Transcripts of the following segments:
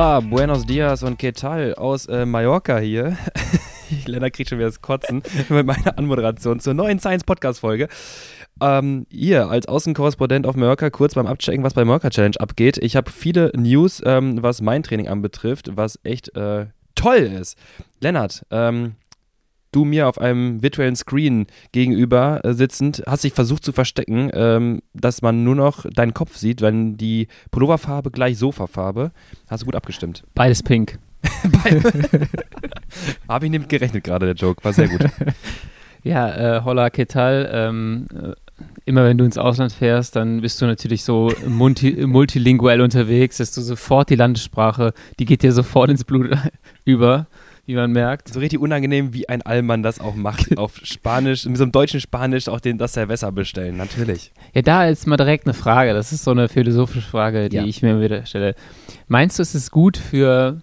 Hola, buenos dias und qué tal aus äh, Mallorca hier. Lennart kriegt schon wieder das Kotzen mit meiner Anmoderation zur neuen Science-Podcast-Folge. Ähm, ihr als Außenkorrespondent auf Mallorca kurz beim Abchecken, was bei Mallorca Challenge abgeht. Ich habe viele News, ähm, was mein Training anbetrifft, was echt äh, toll ist. Lennart, ähm, du mir auf einem virtuellen Screen gegenüber äh, sitzend, hast dich versucht zu verstecken, ähm, dass man nur noch deinen Kopf sieht, wenn die Pulloverfarbe gleich Sofafarbe. Hast du gut abgestimmt. Beides pink. Habe ich nicht gerechnet gerade, der Joke. War sehr gut. ja, äh, hola, ¿qué tal? Ähm, äh, immer wenn du ins Ausland fährst, dann bist du natürlich so multi multilinguell unterwegs, dass du sofort die Landessprache, die geht dir sofort ins Blut über wie man merkt. So richtig unangenehm, wie ein Allmann das auch macht. auf Spanisch, mit so einem deutschen Spanisch auch den das Silvester bestellen, natürlich. Ja, da ist mal direkt eine Frage. Das ist so eine philosophische Frage, die ja. ich mir wieder stelle. Meinst du, es ist gut für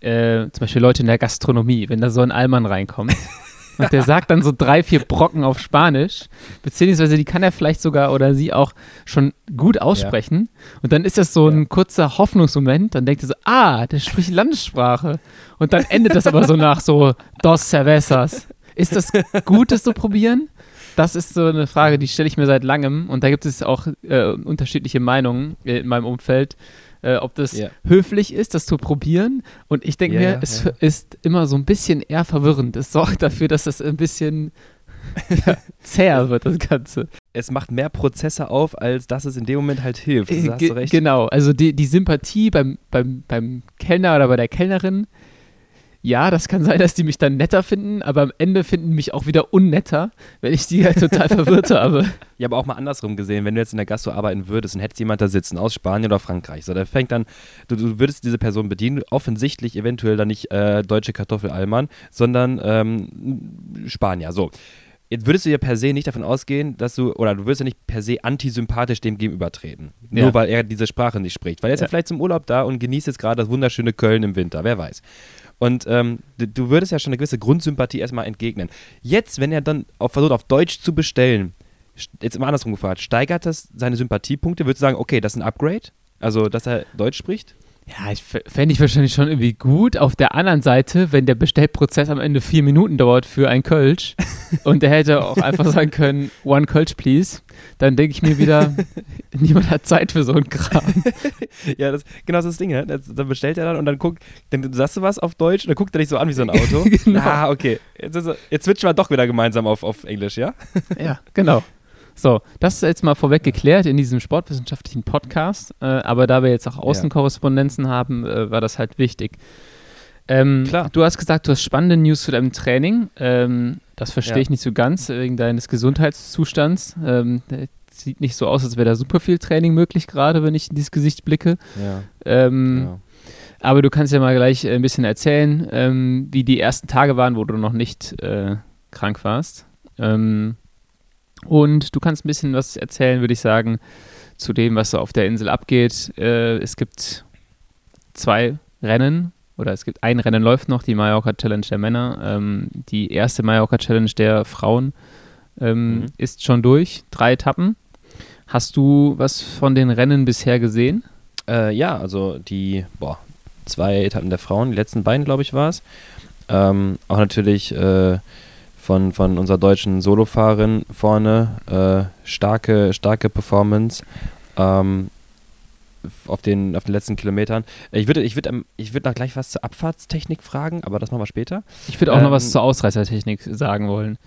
äh, zum Beispiel Leute in der Gastronomie, wenn da so ein Allmann reinkommt? Und der sagt dann so drei, vier Brocken auf Spanisch, beziehungsweise die kann er vielleicht sogar oder sie auch schon gut aussprechen. Ja. Und dann ist das so ein ja. kurzer Hoffnungsmoment. Dann denkt er so, ah, der spricht Landessprache. Und dann endet das aber so nach so dos cervezas. Ist das gut, das zu probieren? Das ist so eine Frage, die stelle ich mir seit langem. Und da gibt es auch äh, unterschiedliche Meinungen in meinem Umfeld äh, ob das yeah. höflich ist, das zu probieren. Und ich denke yeah, mir, es yeah. ist immer so ein bisschen eher verwirrend. Es sorgt dafür, dass das ein bisschen ja, zäher wird, das Ganze. Es macht mehr Prozesse auf, als dass es in dem Moment halt hilft. Du recht. Genau, also die, die Sympathie beim, beim, beim Kellner oder bei der Kellnerin ja, das kann sein, dass die mich dann netter finden, aber am Ende finden mich auch wieder unnetter, wenn ich die halt total verwirrt habe. Ja, aber auch mal andersrum gesehen, wenn du jetzt in der Gastro arbeiten würdest und hättest jemand da sitzen aus Spanien oder Frankreich, so, der fängt dann, du, du würdest diese Person bedienen, offensichtlich eventuell dann nicht äh, deutsche Kartoffelalman, sondern ähm, Spanier, so. Jetzt würdest du ja per se nicht davon ausgehen, dass du, oder du würdest ja nicht per se antisympathisch dem gegenübertreten. Ja. Nur weil er diese Sprache nicht spricht. Weil er ist ja. ja vielleicht zum Urlaub da und genießt jetzt gerade das wunderschöne Köln im Winter, wer weiß. Und ähm, du, würdest ja schon eine gewisse Grundsympathie erstmal entgegnen. Jetzt, wenn er dann auf, versucht, auf Deutsch zu bestellen, jetzt immer andersrum gefragt, steigert das seine Sympathiepunkte? Würdest du sagen, okay, das ist ein Upgrade? Also, dass er Deutsch spricht? Ja, ich fände ich wahrscheinlich schon irgendwie gut. Auf der anderen Seite, wenn der Bestellprozess am Ende vier Minuten dauert für ein Kölsch und der hätte auch einfach sagen können, one Kölsch, please, dann denke ich mir wieder, niemand hat Zeit für so einen Kram. ja, das, genau das, ist das Ding. Ne? Dann bestellt er dann und dann guckt, dann sagst du was auf Deutsch und dann guckt er dich so an wie so ein Auto. genau. Ah, okay. Jetzt, ist, jetzt switchen wir doch wieder gemeinsam auf, auf Englisch, ja? ja, genau. So, das ist jetzt mal vorweg geklärt in diesem sportwissenschaftlichen Podcast. Äh, aber da wir jetzt auch Außenkorrespondenzen ja. haben, äh, war das halt wichtig. Ähm, Klar. Du hast gesagt, du hast spannende News zu deinem Training. Ähm, das verstehe ja. ich nicht so ganz wegen deines Gesundheitszustands. Ähm, sieht nicht so aus, als wäre da super viel Training möglich, gerade wenn ich in dieses Gesicht blicke. Ja. Ähm, ja. Aber du kannst ja mal gleich ein bisschen erzählen, ähm, wie die ersten Tage waren, wo du noch nicht äh, krank warst. Ähm, und du kannst ein bisschen was erzählen, würde ich sagen, zu dem, was so auf der Insel abgeht. Äh, es gibt zwei Rennen oder es gibt ein Rennen läuft noch, die Mallorca Challenge der Männer. Ähm, die erste Mallorca Challenge der Frauen ähm, mhm. ist schon durch, drei Etappen. Hast du was von den Rennen bisher gesehen? Äh, ja, also die boah, zwei Etappen der Frauen, die letzten beiden, glaube ich, war es. Ähm, auch natürlich äh, von, von unserer deutschen Solofahrerin vorne. Äh, starke, starke Performance. Ähm, auf den, auf den letzten Kilometern. Ich würde ich würd, ich würd noch gleich was zur Abfahrtstechnik fragen, aber das machen wir später. Ich würde auch ähm, noch was zur Ausreißertechnik sagen wollen.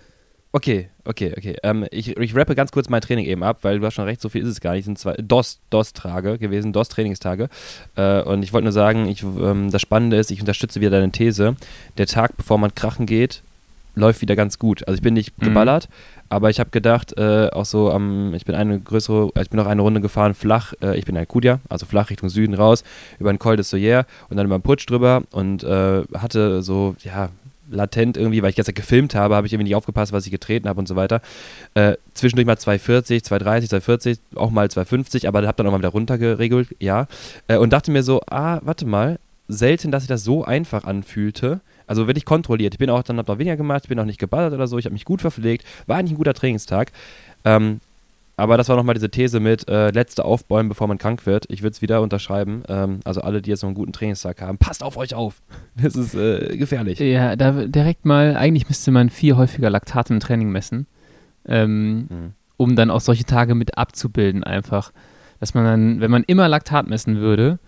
Okay, okay, okay. Ähm, ich, ich rappe ganz kurz mein Training eben ab, weil du hast schon recht, so viel ist es gar nicht. Es sind zwei DOS-Tage gewesen, DOS-Trainingstage. Äh, und ich wollte nur sagen, ich, ähm, das Spannende ist, ich unterstütze wieder deine These. Der Tag, bevor man krachen geht, läuft wieder ganz gut. Also ich bin nicht mhm. geballert, aber ich habe gedacht, äh, auch so am, ich bin eine größere, ich bin noch eine Runde gefahren, flach, äh, ich bin in Alcudia, also flach Richtung Süden raus, über den Col de Soyer und dann über den Putsch drüber und äh, hatte so, ja, latent irgendwie, weil ich gestern gefilmt habe, habe ich irgendwie nicht aufgepasst, was ich getreten habe und so weiter. Äh, zwischendurch mal 240, 230, 240, auch mal 250, aber habe dann auch mal wieder runtergeregelt, ja. Äh, und dachte mir so, ah, warte mal, selten, dass sich das so einfach anfühlte. Also wirklich kontrolliert. Ich bin auch dann noch weniger gemacht, ich bin auch nicht geballert oder so, ich habe mich gut verpflegt, war eigentlich ein guter Trainingstag. Ähm, Aber das war nochmal diese These mit äh, letzte aufbäumen, bevor man krank wird. Ich würde es wieder unterschreiben. Ähm, also alle, die jetzt noch einen guten Trainingstag haben, passt auf euch auf. Das ist äh, gefährlich. Ja, da direkt mal, eigentlich müsste man viel häufiger Laktate im Training messen, ähm, mhm. um dann auch solche Tage mit abzubilden einfach. Dass man dann, wenn man immer Laktat messen würde,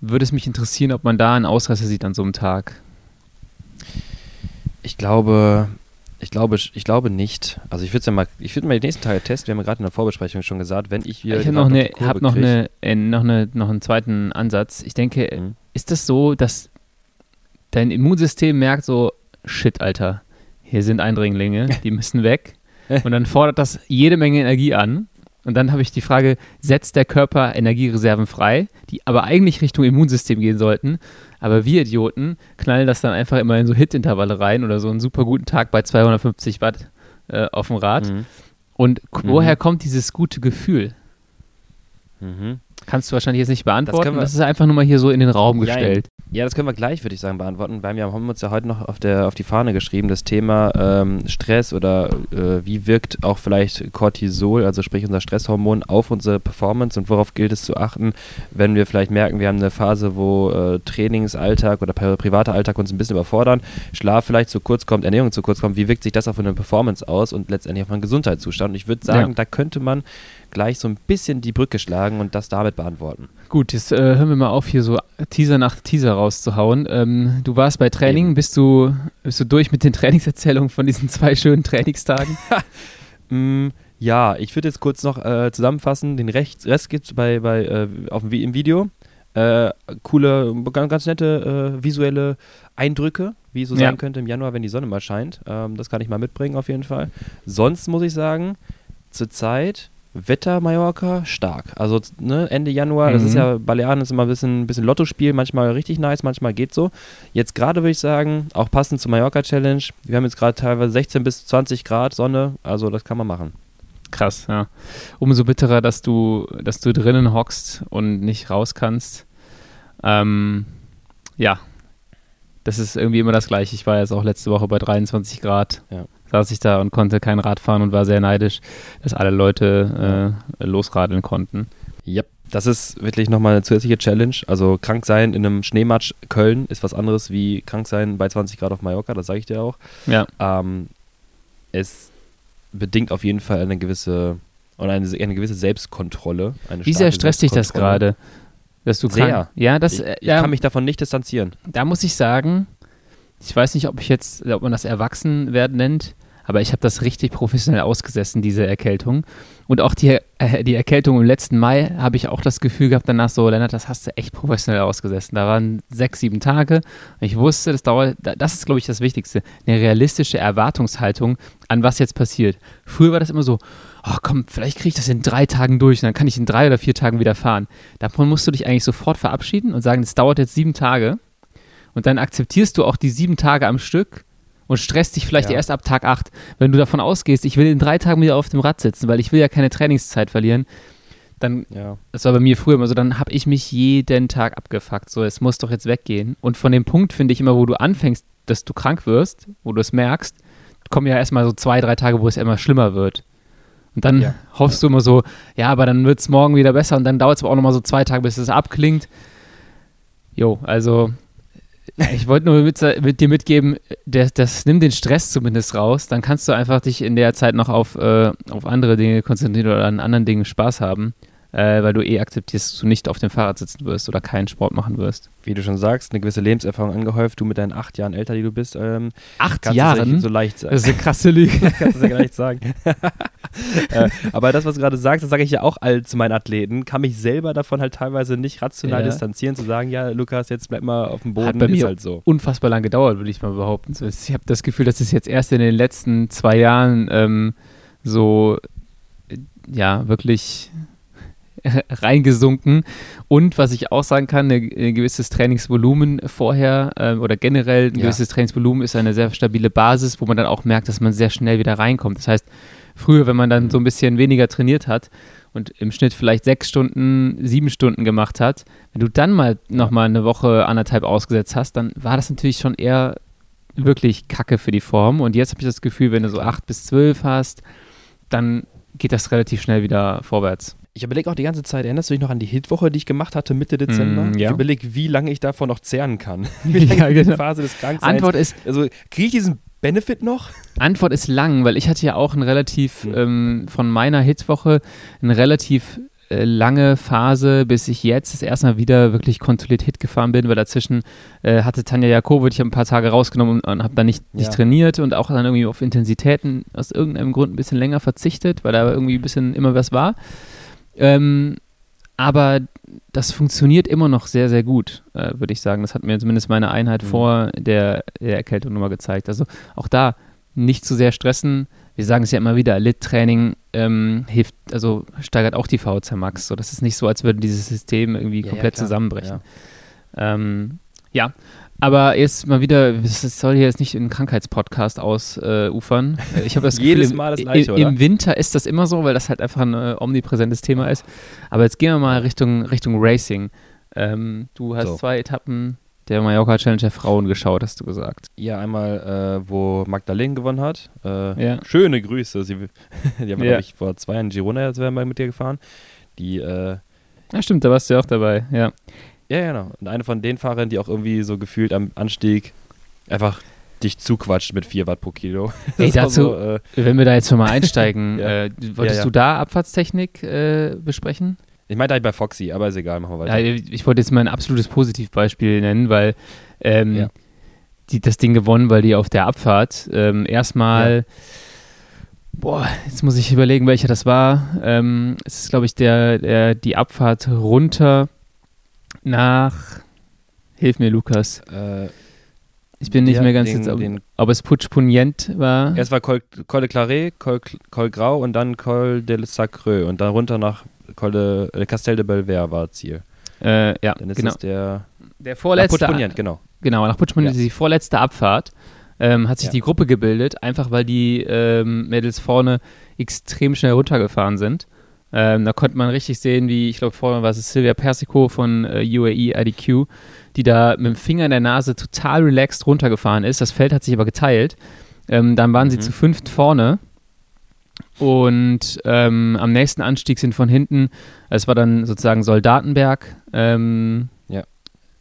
würde es mich interessieren, ob man da einen Ausreißer sieht an so einem Tag. Ich glaube, ich glaube, ich glaube nicht. Also ich würde ja mal, ich würde mal die nächsten Tage testen. Wir haben ja gerade in der Vorbesprechung schon gesagt, wenn ich wieder. Ich habe noch, eine, hab noch, eine, äh, noch, eine, noch einen zweiten Ansatz. Ich denke, mhm. ist das so, dass dein Immunsystem merkt so, shit, Alter, hier sind Eindringlinge, die müssen weg. Und dann fordert das jede Menge Energie an. Und dann habe ich die Frage, setzt der Körper Energiereserven frei, die aber eigentlich Richtung Immunsystem gehen sollten? Aber wir Idioten knallen das dann einfach immer in so Hit-Intervalle rein oder so einen super guten Tag bei 250 Watt äh, auf dem Rad. Mhm. Und woher mhm. kommt dieses gute Gefühl? Mhm. Kannst du wahrscheinlich jetzt nicht beantworten. Das, das, ist einfach nur mal hier so in den Raum gestellt. Ja, das können wir gleich, würde ich sagen, beantworten, weil wir haben uns ja heute noch auf, der, auf die Fahne geschrieben, das Thema ähm, Stress oder äh, wie wirkt auch vielleicht Cortisol, also sprich unser Stresshormon, auf unsere Performance und worauf gilt es zu achten, wenn wir vielleicht merken, wir haben eine Phase, wo äh, Trainingsalltag oder privater Alltag uns ein bisschen überfordern, Schlaf vielleicht zu kurz kommt, Ernährung zu kurz kommt, wie wirkt sich das auf eine Performance aus und letztendlich auf einen Gesundheitszustand? Und ich würde sagen, ja. da könnte man gleich so ein bisschen die Brücke schlagen und das damit beantworten. Gut, jetzt äh, hören wir mal auf, hier so Teaser nach Teaser rauszuhauen. Ähm, du warst bei Training, bist du, bist du durch mit den Trainingserzählungen von diesen zwei schönen Trainingstagen? mm, ja, ich würde jetzt kurz noch äh, zusammenfassen. Den Rest, Rest gibt es bei, bei, äh, auf dem, im Video. Äh, coole, ganz, ganz nette äh, visuelle Eindrücke, wie es so ja. sein könnte im Januar, wenn die Sonne mal scheint. Ähm, das kann ich mal mitbringen auf jeden Fall. Sonst muss ich sagen, zurzeit Wetter Mallorca stark. Also ne, Ende Januar, mhm. das ist mhm. ja, Balearen ist immer ein bisschen, bisschen Lottospiel, manchmal richtig nice, manchmal geht so. Jetzt gerade würde ich sagen, auch passend zur Mallorca Challenge, wir haben jetzt gerade teilweise 16 bis 20 Grad Sonne, also das kann man machen. Krass, ja. Umso bitterer, dass du, dass du drinnen hockst und nicht raus kannst. Ähm, ja, das ist irgendwie immer das Gleiche. Ich war jetzt auch letzte Woche bei 23 Grad. Ja saß ich da und konnte kein Rad fahren und war sehr neidisch, dass alle Leute äh, losradeln konnten. Ja, das ist wirklich nochmal eine zusätzliche Challenge. Also krank sein in einem Schneematsch Köln ist was anderes wie krank sein bei 20 Grad auf Mallorca, das sage ich dir auch. Ja. Ähm, es bedingt auf jeden Fall eine gewisse oder eine, eine gewisse Selbstkontrolle. Eine wie sehr stresst dich das gerade? Dass du sehr. Krank, ja, das, ich, ich ja, kann mich davon nicht distanzieren. Da muss ich sagen, ich weiß nicht, ob ich jetzt, ob man das Erwachsenwerden nennt, aber ich habe das richtig professionell ausgesessen, diese Erkältung. Und auch die, äh, die Erkältung im letzten Mai habe ich auch das Gefühl gehabt danach so, Lennart, das hast du echt professionell ausgesessen. Da waren sechs, sieben Tage. Ich wusste, das dauert, das ist, glaube ich, das Wichtigste. Eine realistische Erwartungshaltung an was jetzt passiert. Früher war das immer so, oh komm, vielleicht kriege ich das in drei Tagen durch und dann kann ich in drei oder vier Tagen wieder fahren. Davon musst du dich eigentlich sofort verabschieden und sagen, es dauert jetzt sieben Tage und dann akzeptierst du auch die sieben Tage am Stück und stresst dich vielleicht ja. erst ab Tag 8. Wenn du davon ausgehst, ich will in drei Tagen wieder auf dem Rad sitzen, weil ich will ja keine Trainingszeit verlieren, dann, ja. das war bei mir früher immer so, dann habe ich mich jeden Tag abgefuckt. So, es muss doch jetzt weggehen. Und von dem Punkt finde ich immer, wo du anfängst, dass du krank wirst, wo du es merkst, kommen ja erstmal so zwei, drei Tage, wo es immer schlimmer wird. Und dann ja. hoffst du immer so, ja, aber dann wird es morgen wieder besser und dann dauert es aber auch nochmal so zwei Tage, bis es abklingt. Jo, also ich wollte nur mit, mit, dir mitgeben, das, das nimmt den Stress zumindest raus. Dann kannst du einfach dich in der Zeit noch auf, äh, auf andere Dinge konzentrieren oder an anderen Dingen Spaß haben äh, weil du eh akzeptierst, dass du nicht auf dem Fahrrad sitzen wirst oder keinen Sport machen wirst. Wie du schon sagst, eine gewisse Lebenserfahrung angehäuft, du mit deinen acht Jahren älter, die du bist. Ähm, acht Jahren? so leicht sagen. Das ist eine krasse Lüge. kannst du ja gar nicht sagen. äh, aber das, was du gerade sagst, das sage ich ja auch all zu meinen Athleten, kann mich selber davon halt teilweise nicht rational ja. distanzieren, zu sagen, ja, Lukas, jetzt bleib mal auf dem Boden, Hat bei mir halt so. unfassbar lang gedauert, würde ich mal behaupten. Ich habe das Gefühl, dass es jetzt erst in den letzten zwei Jahren ähm, so ja, wirklich reingesunken. Und was ich auch sagen kann, ein gewisses Trainingsvolumen vorher äh, oder generell ein ja. gewisses Trainingsvolumen ist eine sehr stabile Basis, wo man dann auch merkt, dass man sehr schnell wieder reinkommt. Das heißt, früher, wenn man dann so ein bisschen weniger trainiert hat und im Schnitt vielleicht sechs Stunden, sieben Stunden gemacht hat, wenn du dann mal nochmal eine Woche, anderthalb ausgesetzt hast, dann war das natürlich schon eher wirklich Kacke für die Form. Und jetzt habe ich das Gefühl, wenn du so acht bis zwölf hast, dann geht das relativ schnell wieder vorwärts. Ich überlege auch die ganze Zeit, erinnerst du dich noch an die Hitwoche, die ich gemacht hatte Mitte Dezember? Mm, ja. Ich überlege, wie lange ich davon noch zehren kann. wie lange ja, genau. die Phase des Krankseins. Antwort ist. Also, kriege ich diesen Benefit noch? Antwort ist lang, weil ich hatte ja auch ein relativ, mhm. ähm, von meiner Hitwoche, ein relativ äh, lange Phase, bis ich jetzt das erste Mal wieder wirklich kontrolliert Hit gefahren bin, weil dazwischen äh, hatte Tanja Jakovic, ich habe ein paar Tage rausgenommen und, und habe dann nicht, nicht ja. trainiert und auch dann irgendwie auf Intensitäten aus irgendeinem Grund ein bisschen länger verzichtet, weil da irgendwie ein bisschen immer was war. Ähm, aber das funktioniert immer noch sehr, sehr gut, äh, würde ich sagen. Das hat mir zumindest meine Einheit mhm. vor der, der Erkältung nochmal gezeigt. Also auch da nicht zu sehr stressen, wir sagen es ja immer wieder, Lit-Training ähm, hilft, also steigert auch die VHC Max. So, das ist nicht so, als würde dieses System irgendwie ja, komplett ja, zusammenbrechen. Ja. Ähm, ja. Aber jetzt mal wieder, es soll hier jetzt nicht in einen Krankheitspodcast ausufern. Äh, ich habe das Jedes Gefühl, Mal das gleiche, im, im, Winter ist das immer so, weil das halt einfach ein äh, omnipräsentes Thema ist. Aber jetzt gehen wir mal Richtung, Richtung Racing. Ähm, du hast so. zwei Etappen der Mallorca Challenge der Frauen geschaut, hast du gesagt. Ja, einmal, äh, wo Magdalene gewonnen hat. Äh, ja. Schöne Grüße. Sie, die haben, ja. glaube ich, vor zwei Jahren Girona jetzt mit dir gefahren. Die, äh, ja, stimmt, da warst du ja auch dabei, ja. Ja, genau. Und eine von den Fahrern, die auch irgendwie so gefühlt am Anstieg einfach dich zuquatscht mit 4 Watt pro Kilo. Ey, dazu, so, äh, wenn wir da jetzt schon mal einsteigen, ja. äh, wolltest ja, ja. du da Abfahrtstechnik äh, besprechen? Ich meinte halt bei Foxy, aber ist egal, machen wir weiter. Ich wollte jetzt mal ein absolutes Positivbeispiel nennen, weil ähm, die das Ding gewonnen, weil die auf der Abfahrt ähm, erstmal, boah, jetzt muss ich überlegen, welcher das war. Ähm, es ist, glaube ich, der, der, die Abfahrt runter nach, hilf mir, Lukas. Äh, ich bin nicht ja, mehr ganz den, jetzt, ob, ob es Putsch Punient war. Erst war Col, Col de Claret, Col, Col Grau und dann Col de Sacreux und dann runter nach Col de, äh, Castel de Belver war Ziel. Äh, ja, Dann ist genau. es der, der vorletzte. Nach genau. Genau, nach Putschmoniert ja. die vorletzte Abfahrt. Ähm, hat sich ja. die Gruppe gebildet, einfach weil die ähm, Mädels vorne extrem schnell runtergefahren sind. Ähm, da konnte man richtig sehen, wie, ich glaube, vorne war es Silvia Persico von äh, UAE IDQ, die da mit dem Finger in der Nase total relaxed runtergefahren ist. Das Feld hat sich aber geteilt. Ähm, dann waren mhm. sie zu fünft vorne und ähm, am nächsten Anstieg sind von hinten, es war dann sozusagen Soldatenberg, ähm, ja.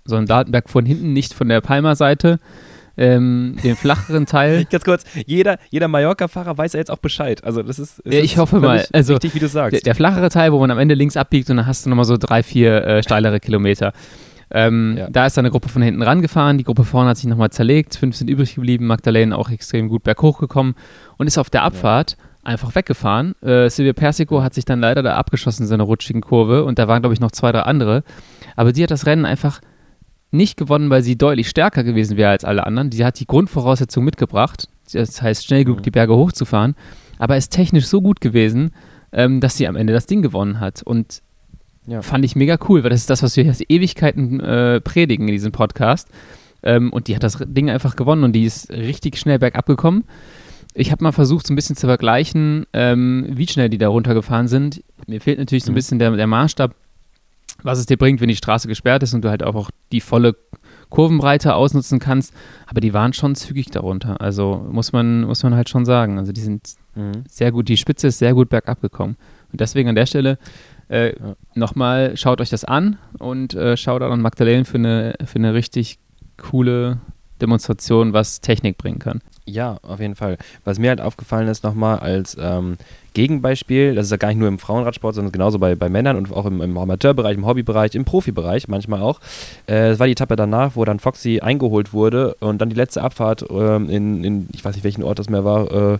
Soldatenberg von hinten, nicht von der Palmer-Seite. Ähm, den flacheren Teil. Ganz kurz, jeder, jeder Mallorca-Fahrer weiß ja jetzt auch Bescheid. Also das ist, ja, ich hoffe mal. Also richtig, wie du sagst. Der, der, flachere Teil, wo man am Ende links abbiegt und dann hast du nochmal so drei, vier äh, steilere Kilometer. Ähm, ja. Da ist dann eine Gruppe von hinten rangefahren, die Gruppe vorne hat sich nochmal zerlegt, fünf sind übrig geblieben, Magdalene auch extrem gut berghoch gekommen und ist auf der Abfahrt ja einfach weggefahren. Äh, Silvia Persico hat sich dann leider da abgeschossen in seiner rutschigen Kurve und da waren, glaube ich, noch zwei, drei andere. Aber die hat das Rennen einfach nicht gewonnen, weil sie deutlich stärker gewesen wäre als alle anderen. Die hat die Grundvoraussetzung mitgebracht, das heißt, schnell genug mhm. die Berge hochzufahren, aber ist technisch so gut gewesen, ähm, dass sie am Ende das Ding gewonnen hat. Und ja. fand ich mega cool, weil das ist das, was wir jetzt Ewigkeiten äh, predigen in diesem Podcast. Ähm, und die hat das Ding einfach gewonnen und die ist richtig schnell bergab gekommen. Ich habe mal versucht, so ein bisschen zu vergleichen, ähm, wie schnell die da runtergefahren sind. Mir fehlt natürlich so ein mhm. bisschen der, der Maßstab, was es dir bringt, wenn die Straße gesperrt ist und du halt auch, auch die volle Kurvenbreite ausnutzen kannst. Aber die waren schon zügig darunter. Also muss man, muss man halt schon sagen. Also die sind mhm. sehr gut, die Spitze ist sehr gut bergab gekommen. Und deswegen an der Stelle äh, ja. nochmal, schaut euch das an und äh, schaut auch an Magdalene für eine, für eine richtig coole Demonstration, was Technik bringen kann. Ja, auf jeden Fall. Was mir halt aufgefallen ist nochmal als ähm, Gegenbeispiel, das ist ja gar nicht nur im Frauenradsport, sondern genauso bei, bei Männern und auch im, im Amateurbereich, im Hobbybereich, im Profibereich manchmal auch. Äh, das war die Etappe danach, wo dann Foxy eingeholt wurde und dann die letzte Abfahrt ähm, in, in, ich weiß nicht welchen Ort das mehr war, äh,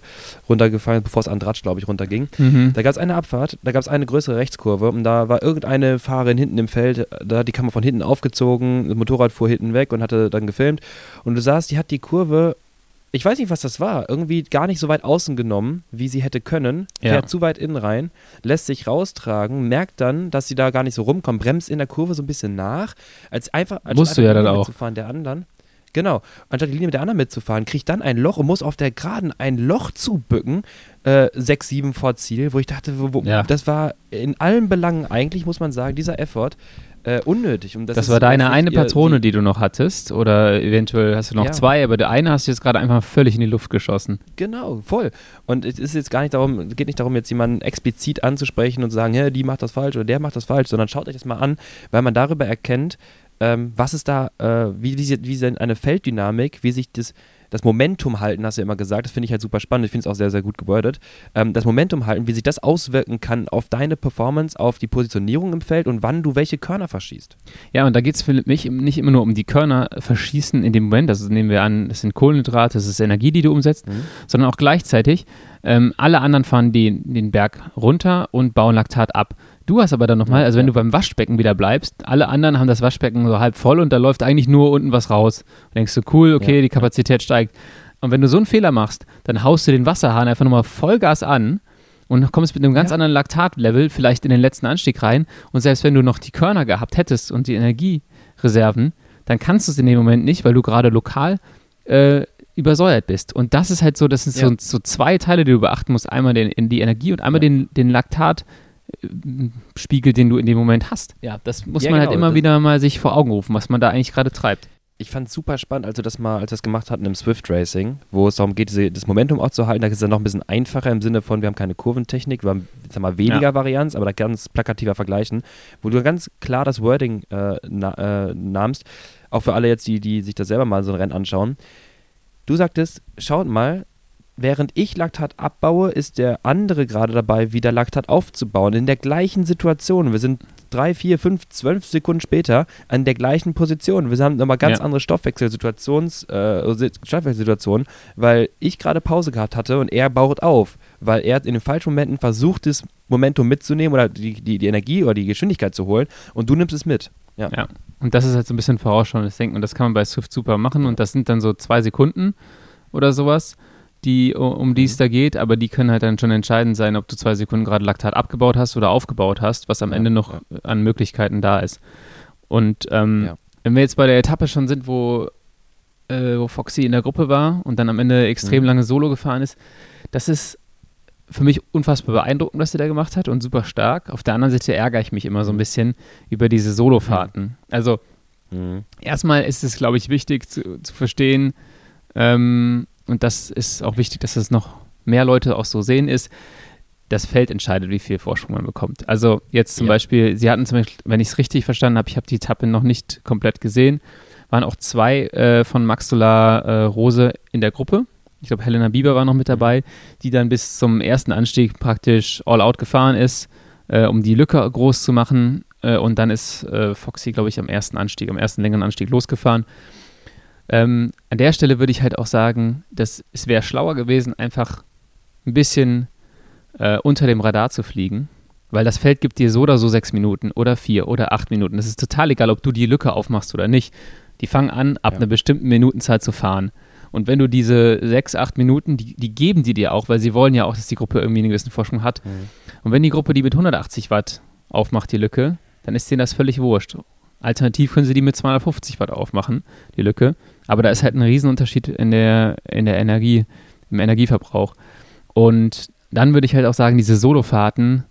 runtergefallen, bevor es an Dratsch, glaube ich, runterging. Mhm. Da gab es eine Abfahrt, da gab es eine größere Rechtskurve und da war irgendeine Fahrerin hinten im Feld, da hat die Kamera von hinten aufgezogen, das Motorrad fuhr hinten weg und hatte dann gefilmt und du sahst, die hat die Kurve ich weiß nicht, was das war. Irgendwie gar nicht so weit außen genommen, wie sie hätte können. Fährt ja. zu weit innen rein, lässt sich raustragen, merkt dann, dass sie da gar nicht so rumkommt, bremst in der Kurve so ein bisschen nach, als einfach als Musst du ja dann auch. mitzufahren der anderen. Genau. Anstatt die Linie mit der anderen mitzufahren, kriegt dann ein Loch und muss auf der Geraden ein Loch zubücken, äh, 6, 7 vor Ziel, wo ich dachte, wo, ja. das war in allen Belangen eigentlich, muss man sagen, dieser Effort äh, unnötig. das, das war deine eine Patrone, die, die, du noch hattest, oder eventuell hast du noch ja. zwei, aber der eine hast du jetzt gerade einfach völlig in die Luft geschossen. Genau, voll. Und es ist jetzt gar nicht darum, geht nicht darum, jetzt jemanden explizit anzusprechen und zu sagen, ja, die macht das falsch oder der macht das falsch, sondern schaut euch das mal an, weil man darüber erkennt, ähm, was ist da, äh, wie, wie, wie eine Felddynamik, wie sich das das Momentum halten, hast du ja immer gesagt, das finde ich halt super spannend, ich finde es auch sehr, sehr gut gewordet. Ähm, das Momentum halten, wie sich das auswirken kann auf deine Performance, auf die Positionierung im Feld und wann du welche Körner verschießt. Ja, und da geht es für mich nicht immer nur um die Körner verschießen in dem Moment, also nehmen wir an, das sind Kohlenhydrate, das ist Energie, die du umsetzt, mhm. sondern auch gleichzeitig, ähm, alle anderen fahren den, den Berg runter und bauen Laktat ab. Du hast aber dann nochmal, also wenn du beim Waschbecken wieder bleibst, alle anderen haben das Waschbecken so halb voll und da läuft eigentlich nur unten was raus. Und denkst du, cool, okay, ja. die Kapazität steigt. Und wenn du so einen Fehler machst, dann haust du den Wasserhahn einfach nochmal Vollgas an und kommst mit einem ganz ja. anderen Laktatlevel vielleicht in den letzten Anstieg rein. Und selbst wenn du noch die Körner gehabt hättest und die Energiereserven, dann kannst du es in dem Moment nicht, weil du gerade lokal äh, übersäuert bist. Und das ist halt so, das sind ja. so, so, zwei Teile, die du beachten musst. Einmal den, in die Energie und einmal den, den Laktat. Spiegel, den du in dem Moment hast. Ja, das muss ja, man halt genau, halt immer wieder mal sich vor Augen rufen, was man da eigentlich gerade treibt. Ich fand es super spannend, als wir das mal, als wir das gemacht hatten im Swift Racing, wo es darum geht, das Momentum auch zu halten. Da ist es dann noch ein bisschen einfacher im Sinne von, wir haben keine Kurventechnik, wir haben sag mal, weniger ja. Varianz, aber da ganz plakativer vergleichen, wo du ganz klar das Wording äh, na, äh, nahmst, auch für alle jetzt, die, die sich das selber mal so ein Rennen anschauen. Du sagtest, schaut mal, während ich Laktat abbaue, ist der andere gerade dabei, wieder Laktat aufzubauen. In der gleichen Situation. Wir sind drei, vier, fünf, zwölf Sekunden später an der gleichen Position. Wir haben nochmal ganz ja. andere Stoffwechselsituations, äh, Stoffwechselsituationen, weil ich gerade Pause gehabt hatte und er baut auf, weil er in den falschen Momenten versucht, das Momentum mitzunehmen oder die, die, die Energie oder die Geschwindigkeit zu holen und du nimmst es mit. Ja. ja. Und das ist halt so ein bisschen vorausschauendes Denken und das kann man bei Swift super machen und das sind dann so zwei Sekunden oder sowas die, um die es mhm. da geht, aber die können halt dann schon entscheidend sein, ob du zwei Sekunden gerade Laktat abgebaut hast oder aufgebaut hast, was am ja, Ende noch ja. an Möglichkeiten da ist. Und ähm, ja. wenn wir jetzt bei der Etappe schon sind, wo, äh, wo Foxy in der Gruppe war und dann am Ende extrem mhm. lange Solo gefahren ist, das ist für mich unfassbar beeindruckend, was er da gemacht hat und super stark. Auf der anderen Seite ärgere ich mich immer so ein bisschen über diese Solofahrten. Mhm. Also mhm. erstmal ist es, glaube ich, wichtig zu, zu verstehen, ähm, und das ist auch wichtig, dass es noch mehr Leute auch so sehen, ist, das Feld entscheidet, wie viel Vorsprung man bekommt. Also jetzt zum ja. Beispiel, Sie hatten zum Beispiel, wenn ich es richtig verstanden habe, ich habe die Etappe noch nicht komplett gesehen, waren auch zwei äh, von Maxula äh, Rose in der Gruppe. Ich glaube, Helena Bieber war noch mit dabei, die dann bis zum ersten Anstieg praktisch all out gefahren ist, äh, um die Lücke groß zu machen. Äh, und dann ist äh, Foxy, glaube ich, am ersten Anstieg, am ersten längeren Anstieg losgefahren. Ähm, an der Stelle würde ich halt auch sagen, dass es wäre schlauer gewesen, einfach ein bisschen äh, unter dem Radar zu fliegen, weil das Feld gibt dir so oder so sechs Minuten oder vier oder acht Minuten. Es ist total egal, ob du die Lücke aufmachst oder nicht. Die fangen an, ab ja. einer bestimmten Minutenzahl zu fahren. Und wenn du diese sechs, acht Minuten, die, die geben die dir auch, weil sie wollen ja auch, dass die Gruppe irgendwie einen gewissen Vorsprung hat. Mhm. Und wenn die Gruppe die mit 180 Watt aufmacht, die Lücke, dann ist denen das völlig wurscht. Alternativ können sie die mit 250 Watt aufmachen, die Lücke. Aber da ist halt ein Riesenunterschied in der, in der Energie, im Energieverbrauch. Und dann würde ich halt auch sagen, diese Solofahrten,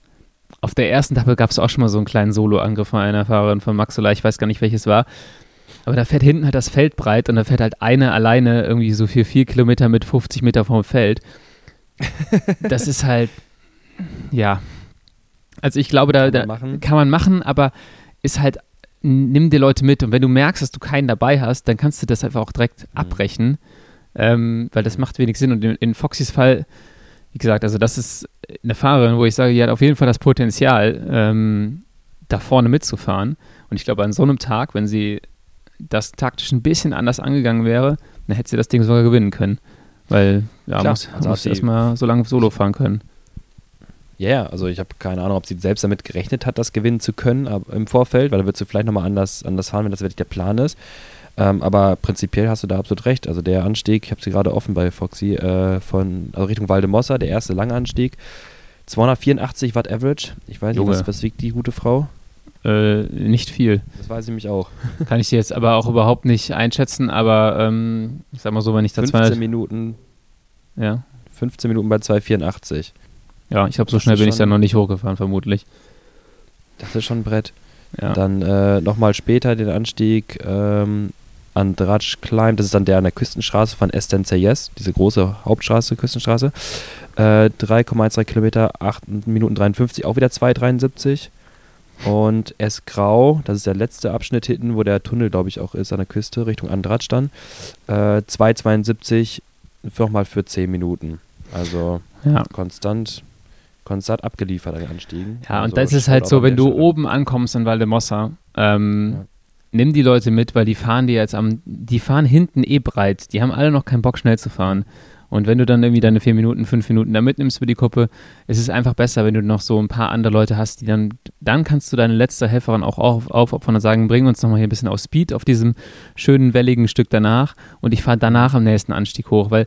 auf der ersten Etappe gab es auch schon mal so einen kleinen Solo-Angriff von einer Fahrerin von Maxola, ich weiß gar nicht, welches war. Aber da fährt hinten halt das Feld breit und da fährt halt eine alleine irgendwie so für vier Kilometer mit 50 Meter vom Feld. Das ist halt, ja. Also ich glaube, da, da kann man machen, aber ist halt nimm dir Leute mit und wenn du merkst, dass du keinen dabei hast, dann kannst du das einfach auch direkt mhm. abbrechen, ähm, weil das macht wenig Sinn. Und in, in Foxys Fall, wie gesagt, also das ist eine Fahrerin, wo ich sage, die hat auf jeden Fall das Potenzial, ähm, da vorne mitzufahren. Und ich glaube, an so einem Tag, wenn sie das taktisch ein bisschen anders angegangen wäre, dann hätte sie das Ding sogar gewinnen können. Weil, ja, Klar, muss, also muss erstmal so lange Solo fahren können. Ja, yeah, also ich habe keine Ahnung, ob sie selbst damit gerechnet hat, das gewinnen zu können im Vorfeld, weil da wird sie vielleicht nochmal anders, anders fahren, wenn das wirklich der Plan ist. Ähm, aber prinzipiell hast du da absolut recht. Also der Anstieg, ich habe sie gerade offen bei Foxy, äh, von also Richtung Waldemossa, der erste lange Anstieg. 284 Watt Average. Ich weiß nicht, was, was, wiegt die gute Frau? Äh, nicht viel. Das weiß ich mich auch. Kann ich jetzt aber auch überhaupt nicht einschätzen, aber ähm, ich sag mal so, wenn ich da 15 200, Minuten. Ja. 15 Minuten bei 284. Ja, ich habe so schnell bin ich da noch nicht hochgefahren, vermutlich. Das ist schon ein Brett. Ja. Dann äh, nochmal später den Anstieg ähm, an Dratsch Climb, das ist dann der an der Küstenstraße von Esten-Zayes, diese große Hauptstraße, Küstenstraße. Äh, 3,13 Kilometer, 8 Minuten 53, auch wieder 2,73. Und S Grau, das ist der letzte Abschnitt hinten, wo der Tunnel, glaube ich, auch ist an der Küste, Richtung Andratsch dann. Äh, 2,72 nochmal für 10 Minuten. Also ja. konstant, konstant abgeliefert an den Anstiegen. Ja, und also das ist halt so, wenn du oben ankommst in Valdemossa, ähm, ja. nimm die Leute mit, weil die fahren die jetzt am, die fahren hinten eh breit. Die haben alle noch keinen Bock, schnell zu fahren. Und wenn du dann irgendwie deine vier Minuten, fünf Minuten da mitnimmst für die Gruppe, ist es einfach besser, wenn du noch so ein paar andere Leute hast, die dann, dann kannst du deine letzte Helferin auch auf, aufopfern und sagen, bring uns nochmal hier ein bisschen auf Speed auf diesem schönen, welligen Stück danach und ich fahre danach am nächsten Anstieg hoch, weil